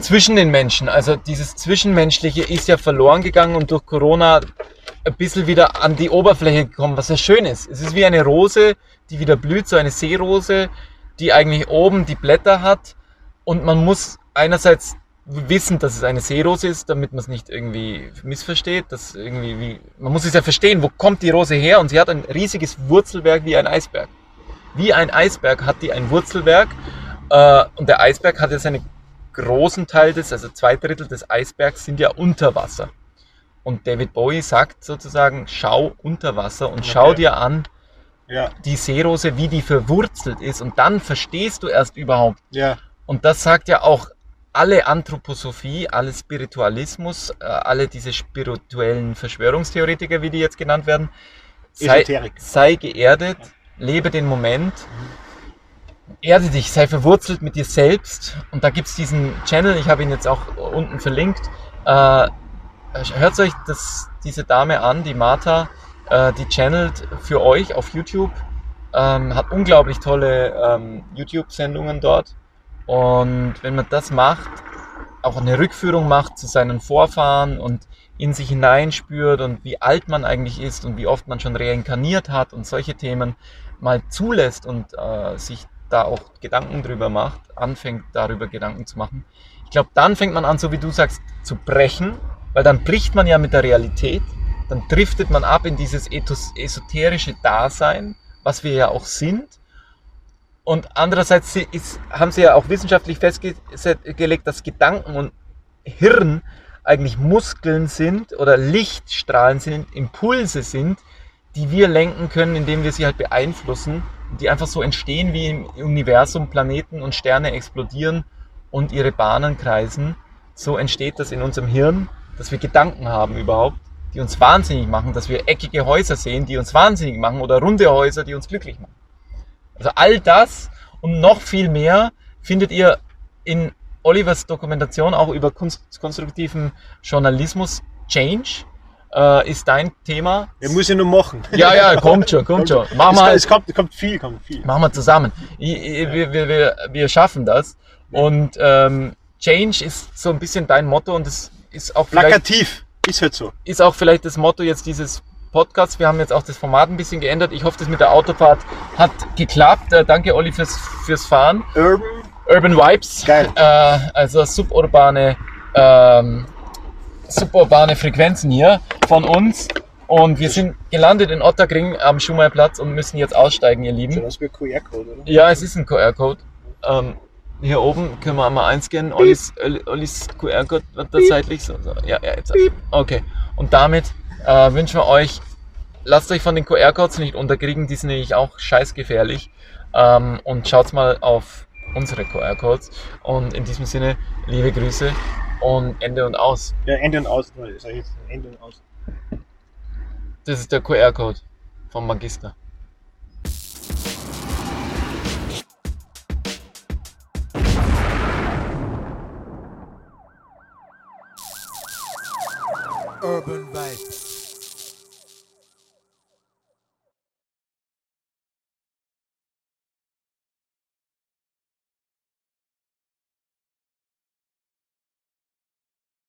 zwischen den Menschen. Also dieses Zwischenmenschliche ist ja verloren gegangen und durch Corona ein bisschen wieder an die Oberfläche gekommen, was ja schön ist. Es ist wie eine Rose, die wieder blüht, so eine Seerose, die eigentlich oben die Blätter hat und man muss einerseits wissen, dass es eine Seerose ist, damit man es nicht irgendwie missversteht. Dass irgendwie wie, man muss es ja verstehen, wo kommt die Rose her? Und sie hat ein riesiges Wurzelwerk wie ein Eisberg. Wie ein Eisberg hat die ein Wurzelwerk äh, und der Eisberg hat ja seine großen Teil des, also zwei Drittel des Eisbergs sind ja unter Wasser. Und David Bowie sagt sozusagen, schau unter Wasser und schau dir an Ja, die Seerose, wie die verwurzelt ist. Und dann verstehst du erst überhaupt. ja. Und das sagt ja auch alle Anthroposophie, alle Spiritualismus, äh, alle diese spirituellen Verschwörungstheoretiker, wie die jetzt genannt werden. Sei, sei geerdet, lebe den Moment, erde dich, sei verwurzelt mit dir selbst. Und da gibt es diesen Channel, ich habe ihn jetzt auch unten verlinkt. Äh, hört euch das, diese Dame an, die Martha, äh, die channelt für euch auf YouTube. Ähm, hat unglaublich tolle ähm, YouTube-Sendungen dort. Und wenn man das macht, auch eine Rückführung macht zu seinen Vorfahren und in sich hineinspürt und wie alt man eigentlich ist und wie oft man schon reinkarniert hat und solche Themen mal zulässt und äh, sich da auch Gedanken drüber macht, anfängt darüber Gedanken zu machen. Ich glaube, dann fängt man an, so wie du sagst, zu brechen, weil dann bricht man ja mit der Realität, dann driftet man ab in dieses esoterische Dasein, was wir ja auch sind. Und andererseits ist, haben sie ja auch wissenschaftlich festgelegt, dass Gedanken und Hirn eigentlich Muskeln sind oder Lichtstrahlen sind, Impulse sind, die wir lenken können, indem wir sie halt beeinflussen, die einfach so entstehen, wie im Universum Planeten und Sterne explodieren und ihre Bahnen kreisen. So entsteht das in unserem Hirn, dass wir Gedanken haben überhaupt, die uns wahnsinnig machen, dass wir eckige Häuser sehen, die uns wahnsinnig machen oder runde Häuser, die uns glücklich machen. Also all das und noch viel mehr findet ihr in Olivers Dokumentation auch über konstruktiven Journalismus. Change äh, ist dein Thema. Er muss ja nur machen. Ja, ja, kommt schon, kommt schon. Machen es, wir, kommt, es kommt, viel, kommt viel. machen wir zusammen. Ich, ich, wir, wir, wir, schaffen das. Und ähm, Change ist so ein bisschen dein Motto und es ist auch Plakativ. Ist halt so. ist auch vielleicht das Motto jetzt dieses Podcasts. Wir haben jetzt auch das Format ein bisschen geändert. Ich hoffe, das mit der Autofahrt hat geklappt. Äh, danke, Olli, fürs, fürs Fahren. Urban. Urban Vibes. Geil. Äh, also suburbane, ähm, suburbane Frequenzen hier von uns. Und wir sind gelandet in Otterkring am Schumannplatz und müssen jetzt aussteigen, ihr Lieben. aus wie ein QR-Code, oder? Ja, es ist ein QR-Code. Ähm, hier oben können wir einmal einscannen. Ollis, Olli- Ollis QR-Code wird da seitlich so. so. Ja, ja, jetzt. Okay. Und damit äh, wünschen wir euch, lasst euch von den QR-Codes nicht unterkriegen, die sind nämlich auch scheißgefährlich. Ähm, und schaut mal auf unsere QR-Codes. Und in diesem Sinne, liebe Grüße und Ende und aus. Ja, Ende und Aus. Sag jetzt Ende und Aus. Das ist der QR-Code vom Magister. Urban Vibes.